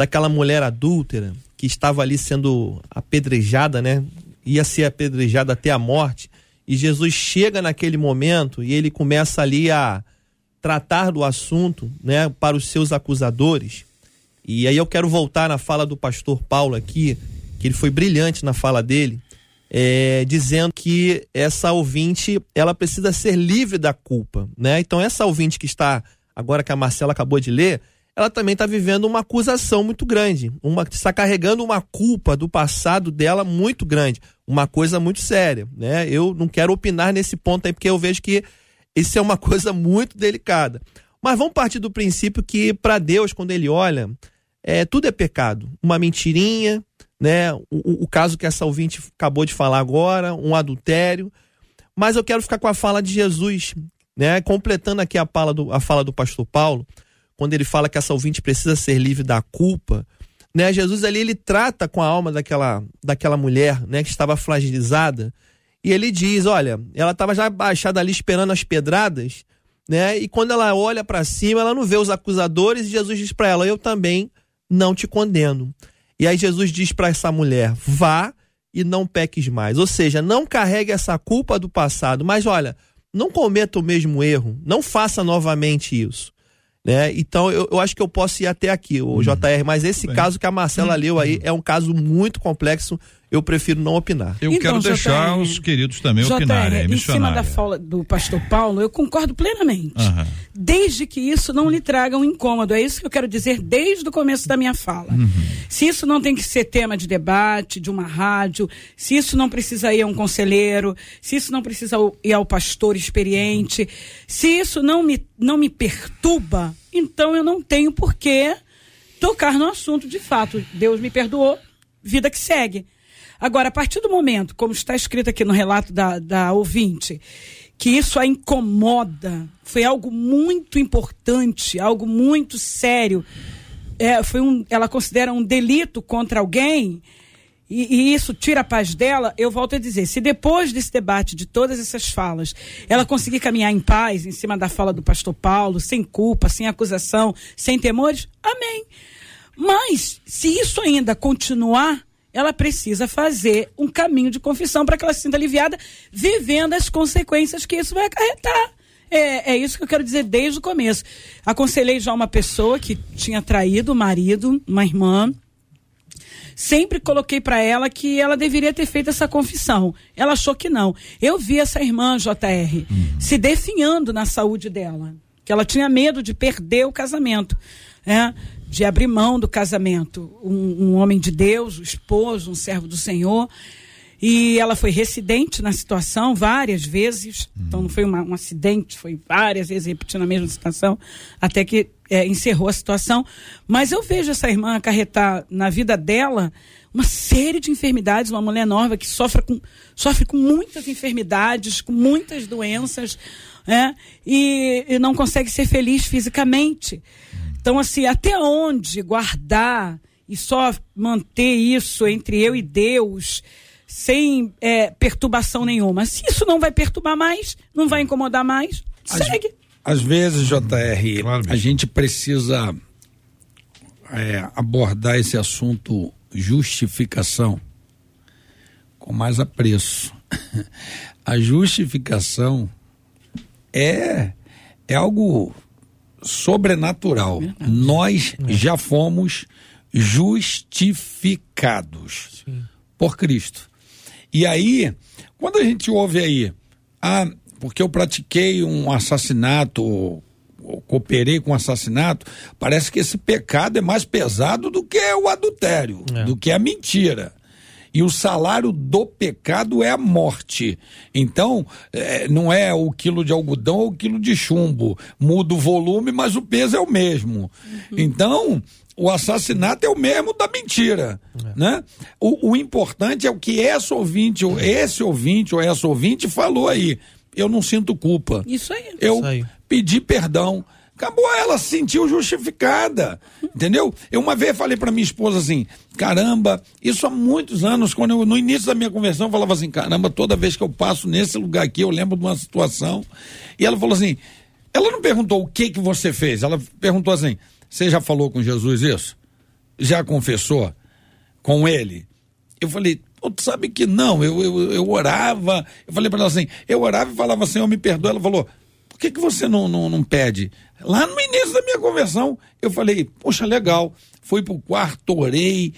daquela mulher adúltera que estava ali sendo apedrejada, né? Ia ser apedrejada até a morte, e Jesus chega naquele momento e ele começa ali a tratar do assunto, né, para os seus acusadores. E aí eu quero voltar na fala do pastor Paulo aqui, que ele foi brilhante na fala dele, é, dizendo que essa ouvinte ela precisa ser livre da culpa, né? Então essa ouvinte que está agora que a Marcela acabou de ler, ela também está vivendo uma acusação muito grande, uma está carregando uma culpa do passado dela muito grande, uma coisa muito séria, né? Eu não quero opinar nesse ponto aí porque eu vejo que isso é uma coisa muito delicada. Mas vamos partir do princípio que para Deus, quando ele olha, é, tudo é pecado. Uma mentirinha, né? O, o, caso que essa ouvinte acabou de falar agora, um adultério. Mas eu quero ficar com a fala de Jesus, né? Completando aqui a fala do, a fala do pastor Paulo, quando ele fala que essa ouvinte precisa ser livre da culpa, né? Jesus ali ele trata com a alma daquela, daquela mulher, né? Que estava fragilizada e ele diz, olha, ela estava já baixada ali esperando as pedradas, né? E quando ela olha para cima, ela não vê os acusadores e Jesus diz para ela, eu também não te condeno. E aí Jesus diz para essa mulher, vá e não peques mais. Ou seja, não carregue essa culpa do passado, mas olha, não cometa o mesmo erro, não faça novamente isso. Né? Então eu, eu acho que eu posso ir até aqui, o hum. JR, mas esse Bem. caso que a Marcela hum. leu aí é um caso muito complexo. Eu prefiro não opinar. Eu então, quero deixar JR, os queridos também JR, opinarem. É em cima da fala do pastor Paulo, eu concordo plenamente. Uhum. Desde que isso não lhe traga um incômodo. É isso que eu quero dizer desde o começo da minha fala. Uhum. Se isso não tem que ser tema de debate, de uma rádio, se isso não precisa ir a um conselheiro, se isso não precisa ir ao pastor experiente, se isso não me, não me perturba, então eu não tenho por que tocar no assunto de fato. Deus me perdoou, vida que segue. Agora, a partir do momento, como está escrito aqui no relato da, da ouvinte, que isso a incomoda, foi algo muito importante, algo muito sério. É, foi um, ela considera um delito contra alguém, e, e, isso tira a paz dela, eu volto a dizer, se depois desse debate, de todas essas falas, ela conseguir caminhar em paz, em cima da fala do pastor Paulo, sem culpa, sem acusação, sem temores, amém. Mas, se isso ainda continuar, ela precisa fazer um caminho de confissão para que ela se sinta aliviada, vivendo as consequências que isso vai acarretar. É, é isso que eu quero dizer desde o começo. Aconselhei já uma pessoa que tinha traído o marido, uma irmã. Sempre coloquei para ela que ela deveria ter feito essa confissão. Ela achou que não. Eu vi essa irmã, JR, uhum. se definhando na saúde dela. Que ela tinha medo de perder o casamento. É, de abrir mão do casamento. Um, um homem de Deus, um esposo, um servo do Senhor. E ela foi residente na situação várias vezes. Então não foi uma, um acidente, foi várias vezes repetindo a mesma situação, até que é, encerrou a situação. Mas eu vejo essa irmã acarretar na vida dela uma série de enfermidades, uma mulher nova que sofre com, sofre com muitas enfermidades, com muitas doenças, é, e, e não consegue ser feliz fisicamente. Então, assim, até onde guardar e só manter isso entre eu e Deus, sem é, perturbação nenhuma? Se isso não vai perturbar mais, não vai incomodar mais, segue. Às vezes, JR, claro, a gente precisa é, abordar esse assunto justificação com mais apreço. A justificação é, é algo sobrenatural. Nós é. já fomos justificados Sim. por Cristo. E aí, quando a gente ouve aí, ah, porque eu pratiquei um assassinato, cooperei com um assassinato, parece que esse pecado é mais pesado do que o adultério, é. do que a mentira e o salário do pecado é a morte. Então, é, não é o quilo de algodão ou o quilo de chumbo. Muda o volume, mas o peso é o mesmo. Uhum. Então, o assassinato é o mesmo da mentira, é. né? O, o, importante é o que esse ouvinte, ou esse ouvinte ou essa ouvinte falou aí. Eu não sinto culpa. Isso aí. Eu Isso aí. pedi perdão. Acabou, ela se sentiu justificada, entendeu? Eu uma vez falei para minha esposa assim, caramba, isso há muitos anos, quando eu, no início da minha conversão, eu falava assim, caramba, toda vez que eu passo nesse lugar aqui, eu lembro de uma situação, e ela falou assim, ela não perguntou o que que você fez, ela perguntou assim, você já falou com Jesus isso? Já confessou com ele? Eu falei, tu sabe que não, eu, eu, eu orava, eu falei para ela assim, eu orava e falava, Senhor, me perdoa, ela falou, que que você não, não, não pede? Lá no início da minha conversão, eu falei, poxa, legal. Fui pro quarto, orei,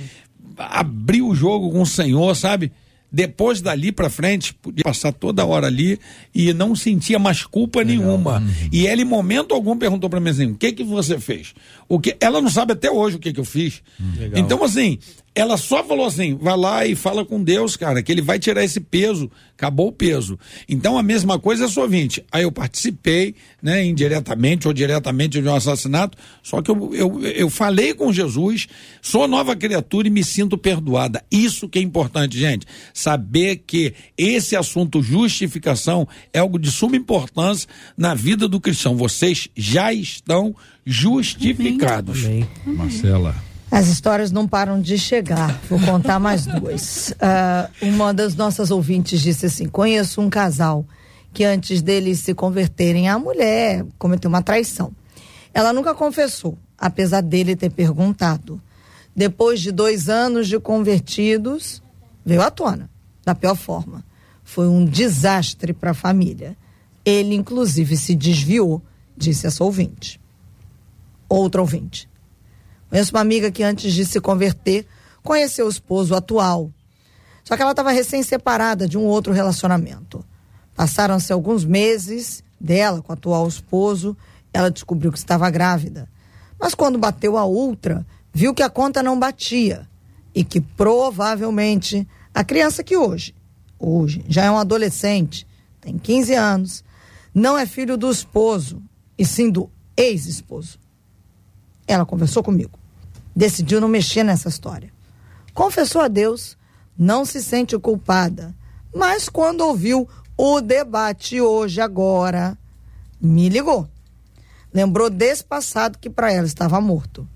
abri o jogo com o Senhor, sabe? depois dali para frente, podia passar toda hora ali e não sentia mais culpa Legal. nenhuma. Uhum. E ela, em momento algum, perguntou para mim assim: o que que você fez? O que... Ela não sabe até hoje o que que eu fiz. Legal. Então, assim, ela só falou assim: vai lá e fala com Deus, cara, que ele vai tirar esse peso. Acabou o peso. Então a mesma coisa é só 20. Aí eu participei, né, indiretamente ou diretamente de um assassinato, só que eu, eu, eu falei com Jesus, sou nova criatura e me sinto perdoada. Isso que é importante, gente. Saber que esse assunto justificação é algo de suma importância na vida do cristão. Vocês já estão justificados. Amém. Marcela. As histórias não param de chegar. Vou contar mais duas. Uh, uma das nossas ouvintes disse assim: Conheço um casal que antes deles se converterem, a mulher cometeu uma traição. Ela nunca confessou, apesar dele ter perguntado. Depois de dois anos de convertidos, veio à tona, da pior forma. Foi um desastre para a família. Ele, inclusive, se desviou, disse essa ouvinte. Outra ouvinte. Conheço uma amiga que antes de se converter, conheceu o esposo atual. Só que ela estava recém-separada de um outro relacionamento. Passaram-se alguns meses dela com o atual esposo, ela descobriu que estava grávida. Mas quando bateu a outra, viu que a conta não batia e que provavelmente a criança que hoje, hoje já é um adolescente, tem 15 anos, não é filho do esposo, e sim do ex-esposo. Ela conversou comigo decidiu não mexer nessa história. Confessou a Deus, não se sente culpada, mas quando ouviu o debate hoje, agora, me ligou. Lembrou desse passado que para ela estava morto.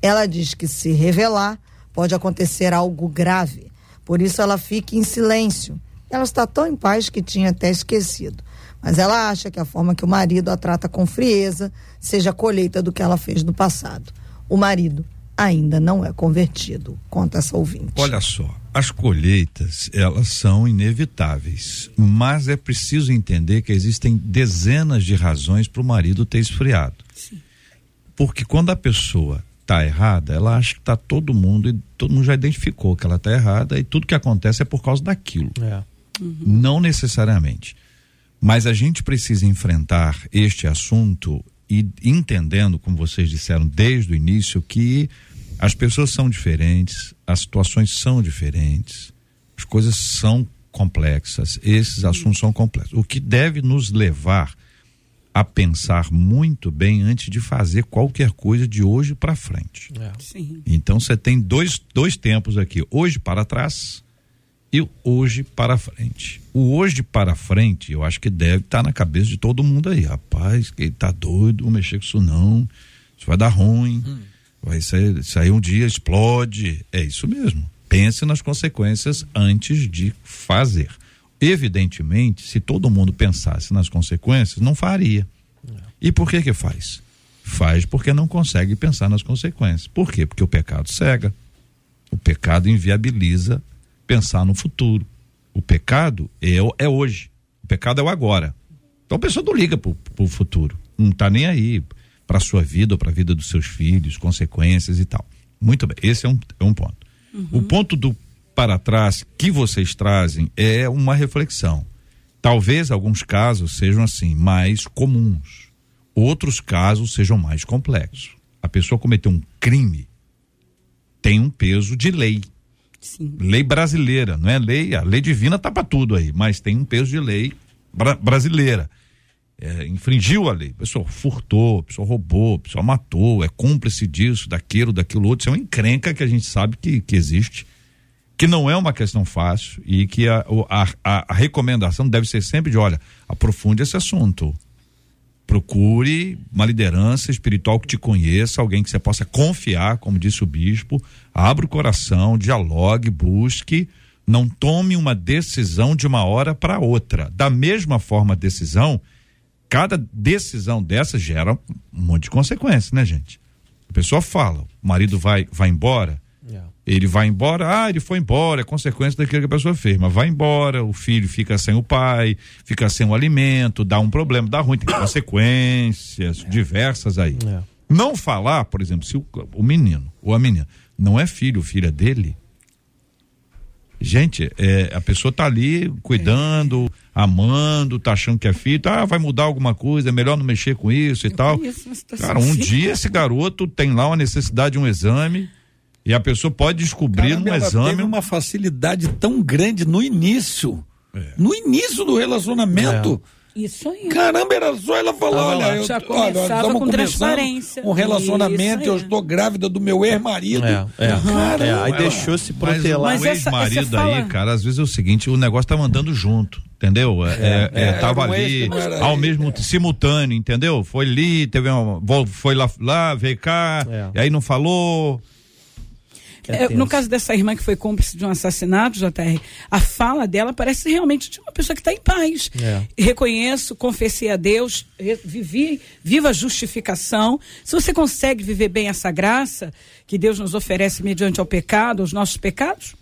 Ela diz que se revelar pode acontecer algo grave, por isso ela fica em silêncio. Ela está tão em paz que tinha até esquecido. Mas ela acha que a forma que o marido a trata com frieza seja a colheita do que ela fez no passado. O marido ainda não é convertido, conta essa ouvinte. Olha só, as colheitas, elas são inevitáveis, mas é preciso entender que existem dezenas de razões para o marido ter esfriado. Sim. Porque quando a pessoa está errada, ela acha que está todo mundo, e todo mundo já identificou que ela está errada e tudo que acontece é por causa daquilo. É. Uhum. Não necessariamente. Mas a gente precisa enfrentar este assunto e entendendo, como vocês disseram desde o início, que as pessoas são diferentes, as situações são diferentes, as coisas são complexas, esses assuntos são complexos. O que deve nos levar a pensar muito bem antes de fazer qualquer coisa de hoje para frente. É. Então você tem dois, dois tempos aqui, hoje para trás e hoje para frente. O hoje para frente, eu acho que deve estar tá na cabeça de todo mundo aí. Rapaz, que tá doido, vou mexer com isso não. Isso vai dar ruim. Hum vai sair, sair um dia, explode. É isso mesmo. Pense nas consequências antes de fazer. Evidentemente, se todo mundo pensasse nas consequências, não faria. E por que que faz? Faz porque não consegue pensar nas consequências. Por quê? Porque o pecado cega. O pecado inviabiliza pensar no futuro. O pecado é, é hoje. O pecado é o agora. Então a pessoa não liga pro, pro futuro. Não está nem aí para a sua vida ou para a vida dos seus filhos, consequências e tal. Muito bem, esse é um, é um ponto. Uhum. O ponto do para trás que vocês trazem é uma reflexão. Talvez alguns casos sejam assim, mais comuns. Outros casos sejam mais complexos. A pessoa cometeu um crime, tem um peso de lei. Sim. Lei brasileira, não é lei, a lei divina tá para tudo aí, mas tem um peso de lei bra brasileira é, infringiu a lei. A pessoa furtou, a pessoa roubou, a pessoa matou, é cúmplice disso, daquilo, daquilo outro. Isso é uma encrenca que a gente sabe que, que existe, que não é uma questão fácil e que a, a, a recomendação deve ser sempre de: olha, aprofunde esse assunto. Procure uma liderança espiritual que te conheça, alguém que você possa confiar, como disse o bispo. Abra o coração, dialogue, busque não tome uma decisão de uma hora para outra. Da mesma forma, a decisão cada decisão dessa gera um monte de consequências, né, gente? A pessoa fala, o marido vai, vai embora, yeah. ele vai embora, ah, ele foi embora, é consequência daquilo que a pessoa fez, mas vai embora, o filho fica sem o pai, fica sem o alimento, dá um problema, dá ruim, tem consequências yeah. diversas aí. Yeah. Não falar, por exemplo, se o, o menino ou a menina não é filho, filha dele, Gente, é, a pessoa tá ali cuidando, é. Amando, tá achando que é filho, ah, vai mudar alguma coisa, é melhor não mexer com isso e Eu tal. Cara, um assim. dia esse garoto tem lá uma necessidade de um exame e a pessoa pode descobrir Caramba, no ela exame. Teve uma facilidade tão grande no início. É. No início do relacionamento. É isso aí. Caramba, era só ela falar, olha, eu, Já olha, estamos com transparência. um relacionamento, eu estou grávida do meu ex-marido. É, é. Caramba, é, aí deixou se protelar. Mas o ex-marido aí, cara, às vezes é o seguinte, o negócio tá mandando junto entendeu? É, é, é, é tava ali ao mesmo simultâneo, entendeu? Foi ali, teve uma, foi lá, lá veio cá, é. e aí não falou, é, é no caso dessa irmã que foi cúmplice de um assassinato, JR, a fala dela parece realmente de uma pessoa que está em paz. É. Reconheço, confessei a Deus, vivi, viva a justificação. Se você consegue viver bem essa graça que Deus nos oferece mediante ao pecado, os nossos pecados,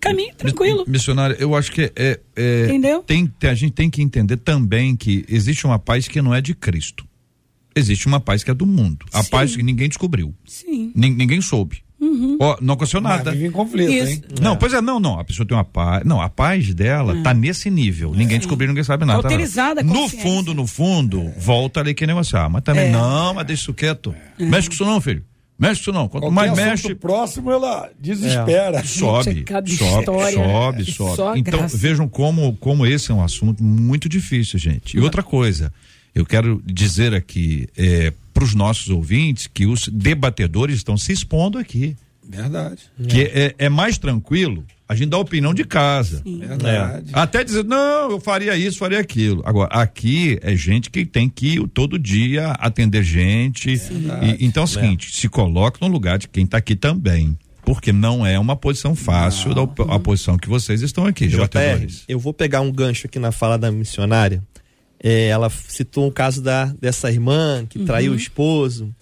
caminho tranquilo. Missionário, eu acho que é, é Entendeu? Tem, a gente tem que entender também que existe uma paz que não é de Cristo. Existe uma paz que é do mundo. A Sim. paz que ninguém descobriu. Sim. ninguém soube. Uhum. Oh, não aconteceu nada. Mas vive em conflito, Isso. hein? Não, é. pois é, não, não. A pessoa tem uma paz. Não, a paz dela é. tá nesse nível. Ninguém descobriu, ninguém sabe nada. Autorizada No fundo, no fundo, é. volta ali que negociar. Mas também, é. não, mas deixa isso quieto. É. Mexe com isso não, filho. Mexe com isso não. Quanto Qualquer mais mexe. próximo, ela desespera. É. Sobe, sobe, sobe, sobe. Então, graça. vejam como, como esse é um assunto muito difícil, gente. E outra coisa, eu quero dizer aqui, é, para os nossos ouvintes que os debatedores estão se expondo aqui. Verdade. Que é, é, é mais tranquilo a gente dar opinião de casa. Sim. Verdade. É. Até dizer, não, eu faria isso, faria aquilo. Agora, aqui é gente que tem que ir todo dia atender gente. E, então é o seguinte, é. se coloca no lugar de quem está aqui também. Porque não é uma posição fácil da a posição que vocês estão aqui, JR, Eu vou pegar um gancho aqui na fala da missionária é, ela citou o caso da, dessa irmã que uhum. traiu o esposo.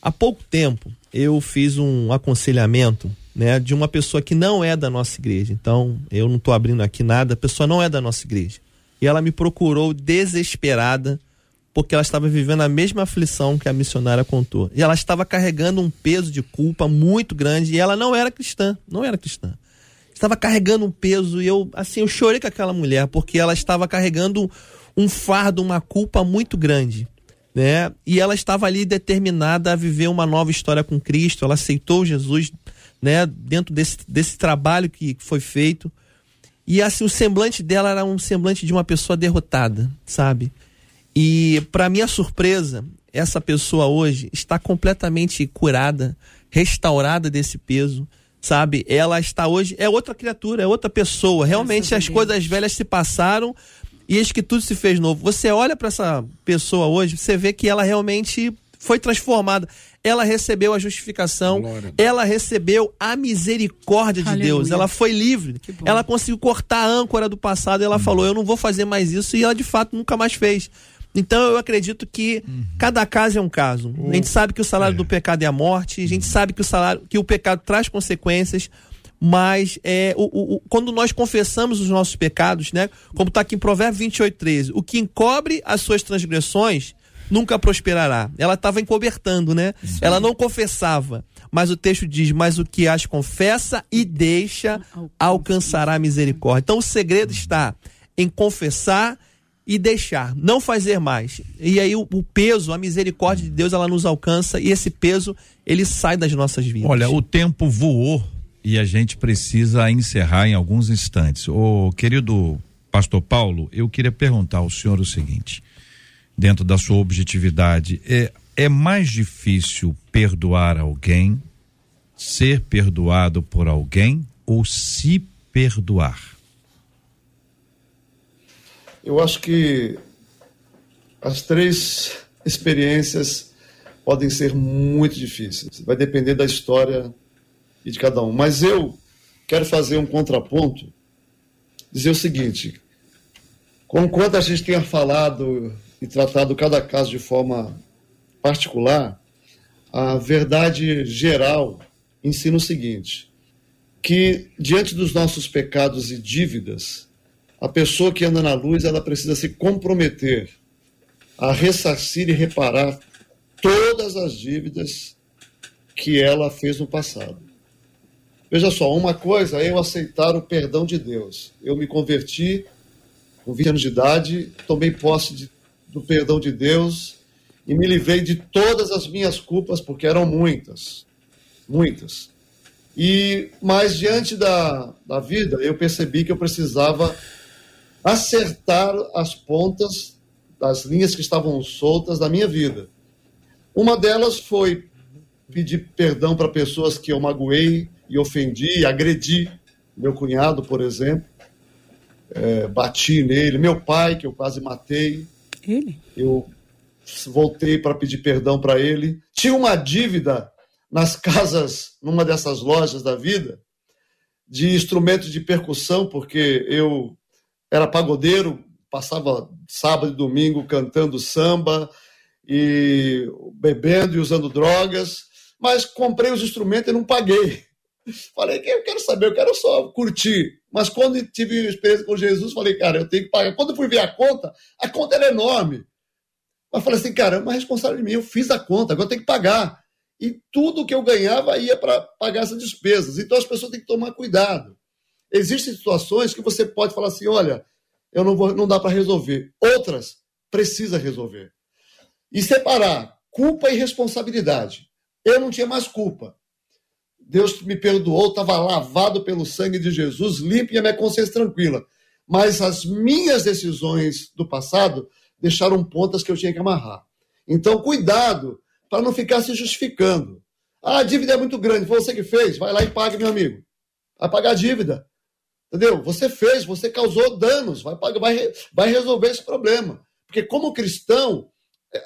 Há pouco tempo eu fiz um aconselhamento né, de uma pessoa que não é da nossa igreja. Então, eu não estou abrindo aqui nada, a pessoa não é da nossa igreja. E ela me procurou desesperada porque ela estava vivendo a mesma aflição que a missionária contou. E ela estava carregando um peso de culpa muito grande e ela não era cristã, não era cristã. Estava carregando um peso e eu, assim, eu chorei com aquela mulher porque ela estava carregando um fardo, uma culpa muito grande. Né? E ela estava ali determinada a viver uma nova história com Cristo. Ela aceitou Jesus, né? Dentro desse, desse trabalho que foi feito. E assim, o semblante dela era um semblante de uma pessoa derrotada, sabe? E para minha surpresa, essa pessoa hoje está completamente curada, restaurada desse peso, sabe? Ela está hoje é outra criatura, é outra pessoa. Realmente as coisas velhas se passaram, e eis que tudo se fez novo. Você olha para essa pessoa hoje, você vê que ela realmente foi transformada. Ela recebeu a justificação, Glória. ela recebeu a misericórdia de Aleluia. Deus, ela foi livre. Ela conseguiu cortar a âncora do passado e ela hum. falou: Eu não vou fazer mais isso, e ela de fato nunca mais fez. Então eu acredito que uhum. cada caso é um caso. A gente sabe que o salário é. do pecado é a morte, a gente sabe que o salário, que o pecado traz consequências mas é, o, o, quando nós confessamos os nossos pecados, né? Como está aqui em Provérbios 28, 13, o que encobre as suas transgressões nunca prosperará. Ela estava encobertando, né? Sim. Ela não confessava. Mas o texto diz: Mas o que as confessa e deixa alcançará misericórdia. Então o segredo está em confessar e deixar, não fazer mais. E aí o, o, peso, a misericórdia de Deus, ela nos alcança e esse peso ele sai das nossas vidas. Olha, o tempo voou e a gente precisa encerrar em alguns instantes. O querido pastor Paulo, eu queria perguntar ao senhor o seguinte, dentro da sua objetividade, é, é mais difícil perdoar alguém, ser perdoado por alguém ou se perdoar? Eu acho que as três experiências podem ser muito difíceis. Vai depender da história e de cada um. Mas eu quero fazer um contraponto, dizer o seguinte: conquanto a gente tenha falado e tratado cada caso de forma particular, a verdade geral ensina o seguinte: que diante dos nossos pecados e dívidas, a pessoa que anda na luz ela precisa se comprometer a ressarcir e reparar todas as dívidas que ela fez no passado. Veja só, uma coisa é eu aceitar o perdão de Deus. Eu me converti com 20 anos de idade, tomei posse de, do perdão de Deus e me livrei de todas as minhas culpas, porque eram muitas. Muitas. E Mas diante da, da vida, eu percebi que eu precisava acertar as pontas das linhas que estavam soltas da minha vida. Uma delas foi pedir perdão para pessoas que eu magoei e ofendi, agredi. Meu cunhado, por exemplo, é, bati nele. Meu pai, que eu quase matei. Ele? Eu voltei para pedir perdão para ele. Tinha uma dívida nas casas, numa dessas lojas da vida, de instrumentos de percussão, porque eu era pagodeiro, passava sábado e domingo cantando samba e bebendo e usando drogas, mas comprei os instrumentos e não paguei. Falei eu quero saber, eu quero só curtir. Mas quando tive experiência com Jesus, falei, cara, eu tenho que pagar. Quando fui ver a conta, a conta era enorme. Mas falei assim, cara, é uma responsabilidade minha, eu fiz a conta, agora eu tenho que pagar. E tudo que eu ganhava ia para pagar essas despesas. Então as pessoas têm que tomar cuidado. Existem situações que você pode falar assim: olha, eu não vou, não dá para resolver. Outras precisa resolver. E separar culpa e responsabilidade. Eu não tinha mais culpa. Deus me perdoou, estava lavado pelo sangue de Jesus, limpo e a minha consciência tranquila. Mas as minhas decisões do passado deixaram pontas que eu tinha que amarrar. Então, cuidado para não ficar se justificando. Ah, a dívida é muito grande, foi você que fez, vai lá e pague, meu amigo. Vai pagar a dívida. Entendeu? Você fez, você causou danos, vai, vai, vai resolver esse problema. Porque, como cristão,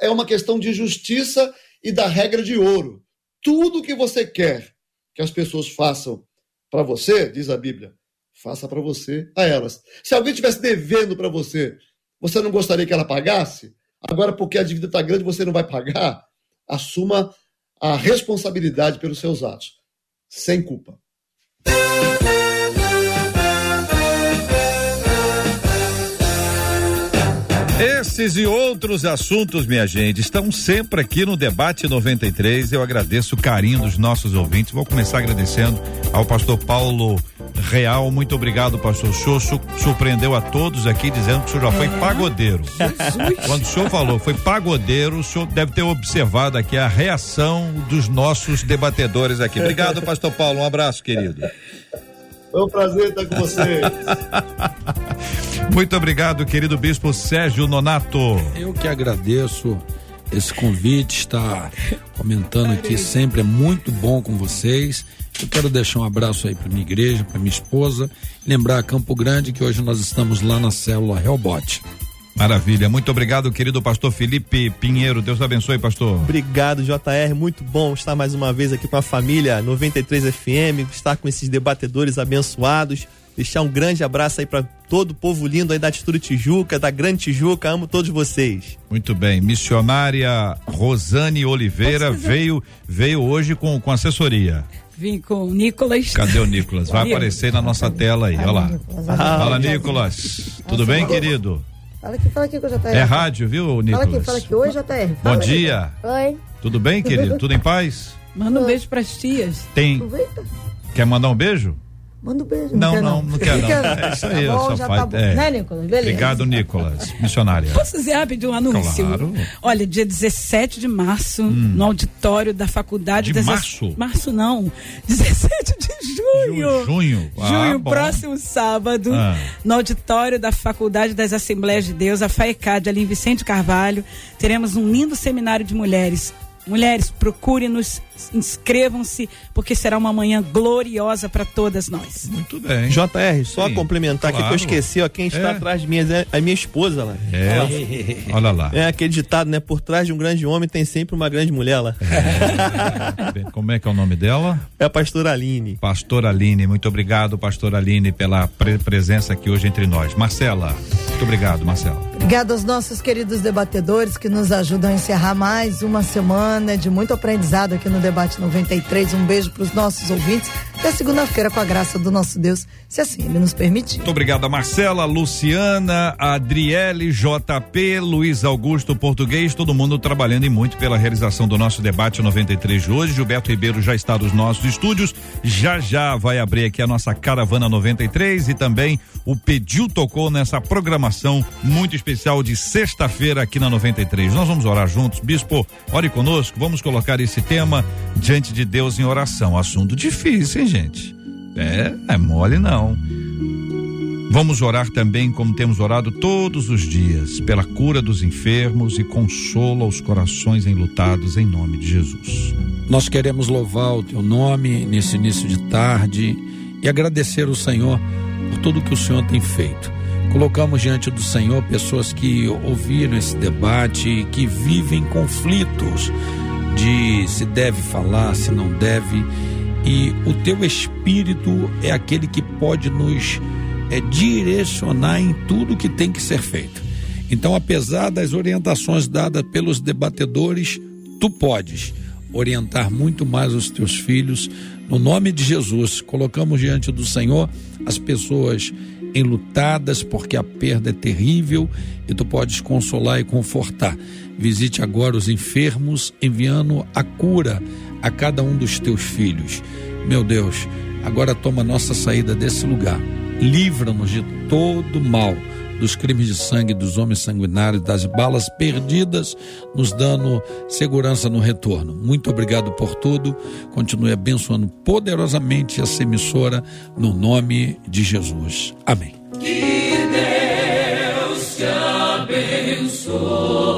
é uma questão de justiça e da regra de ouro. Tudo que você quer que as pessoas façam para você, diz a Bíblia, faça para você a elas. Se alguém estivesse devendo para você, você não gostaria que ela pagasse? Agora, porque a dívida está grande, você não vai pagar? Assuma a responsabilidade pelos seus atos, sem culpa. Esses e outros assuntos, minha gente, estão sempre aqui no Debate 93. Eu agradeço o carinho dos nossos ouvintes. Vou começar agradecendo ao pastor Paulo Real. Muito obrigado, pastor. O senhor surpreendeu a todos aqui dizendo que o senhor já foi pagodeiro. Jesus. Quando o senhor falou foi pagodeiro, o senhor deve ter observado aqui a reação dos nossos debatedores aqui. Obrigado, pastor Paulo. Um abraço, querido. Foi um prazer estar com vocês. Muito obrigado, querido bispo Sérgio Nonato. Eu que agradeço esse convite, está comentando aqui sempre, é muito bom com vocês. Eu quero deixar um abraço aí para minha igreja, para minha esposa, lembrar a Campo Grande que hoje nós estamos lá na célula Helbot. Maravilha, muito obrigado, querido pastor Felipe Pinheiro. Deus abençoe, pastor. Obrigado, JR. Muito bom estar mais uma vez aqui com a família 93 FM, estar com esses debatedores abençoados. Deixar um grande abraço aí para todo o povo lindo aí da Atitude Tijuca, da Grande Tijuca. Amo todos vocês. Muito bem. Missionária Rosane Oliveira veio veio hoje com, com assessoria. Vim com o Nicolas. Cadê o Nicolas? Vai aparecer na nossa tela aí. Olha lá. Fala, Nicolas. Tudo bem, querido? Fala aqui, fala aqui com o JR. É rádio, viu, Nicolas? Fala aqui, fala aqui. Oi, JR. Fala Bom dia. Oi. Tudo bem, querido? Tudo em paz? Manda um beijo pras tias. Tem. Aproveita. Quer mandar um beijo? Manda um beijo. Não, não, não, não, quer não. É isso aí, tá bom, só faz. Tá é. Né, Nicolas? Beleza. Obrigado, Nicolas, missionária. Posso dizer rápido um anúncio? Claro. Olha, dia 17 de março, hum. no auditório da Faculdade de das março? Março não, 17 de junho. Junho. Ah, junho, próximo sábado, ah. no auditório da Faculdade das Assembleias de Deus, a FAECAD, ali em Vicente Carvalho, teremos um lindo seminário de mulheres Mulheres, procure-nos, inscrevam-se, porque será uma manhã gloriosa para todas nós. Muito bem. JR, só Sim, complementar claro. aqui que eu esqueci, ó, quem está é. atrás de mim é a minha esposa lá. É. Olha lá. É aquele ditado, né? Por trás de um grande homem tem sempre uma grande mulher lá. É. Como é que é o nome dela? É a pastora Aline. Pastora Aline, muito obrigado, pastora Aline, pela pre presença aqui hoje entre nós. Marcela, muito obrigado, Marcela. Obrigado aos nossos queridos debatedores que nos ajudam a encerrar mais uma semana de muito aprendizado aqui no Debate 93. Um beijo para os nossos ouvintes. até segunda-feira com a graça do nosso Deus, se assim ele nos permitir. Muito obrigada, Marcela, Luciana, Adriele, JP, Luiz Augusto Português, todo mundo trabalhando e muito pela realização do nosso debate 93 de hoje. Gilberto Ribeiro já está nos nossos estúdios. Já já vai abrir aqui a nossa caravana 93 e também o Pediu Tocou nessa programação muito especial de sexta-feira aqui na 93. Nós vamos orar juntos. Bispo, ore conosco. Vamos colocar esse tema diante de Deus em oração. Assunto difícil, hein, gente? É, é mole não. Vamos orar também, como temos orado todos os dias, pela cura dos enfermos e consolo aos corações enlutados em nome de Jesus. Nós queremos louvar o teu nome nesse início de tarde e agradecer ao Senhor por tudo que o Senhor tem feito. Colocamos diante do Senhor pessoas que ouviram esse debate, que vivem conflitos de se deve falar, se não deve, e o teu Espírito é aquele que pode nos é, direcionar em tudo que tem que ser feito. Então, apesar das orientações dadas pelos debatedores, tu podes orientar muito mais os teus filhos. No nome de Jesus, colocamos diante do Senhor as pessoas enlutadas porque a perda é terrível e tu podes consolar e confortar. Visite agora os enfermos, enviando a cura a cada um dos teus filhos. Meu Deus, agora toma nossa saída desse lugar. Livra-nos de todo mal dos crimes de sangue dos homens sanguinários, das balas perdidas, nos dando segurança no retorno. Muito obrigado por tudo. Continue abençoando poderosamente essa emissora no nome de Jesus. Amém. Que Deus te abençoe.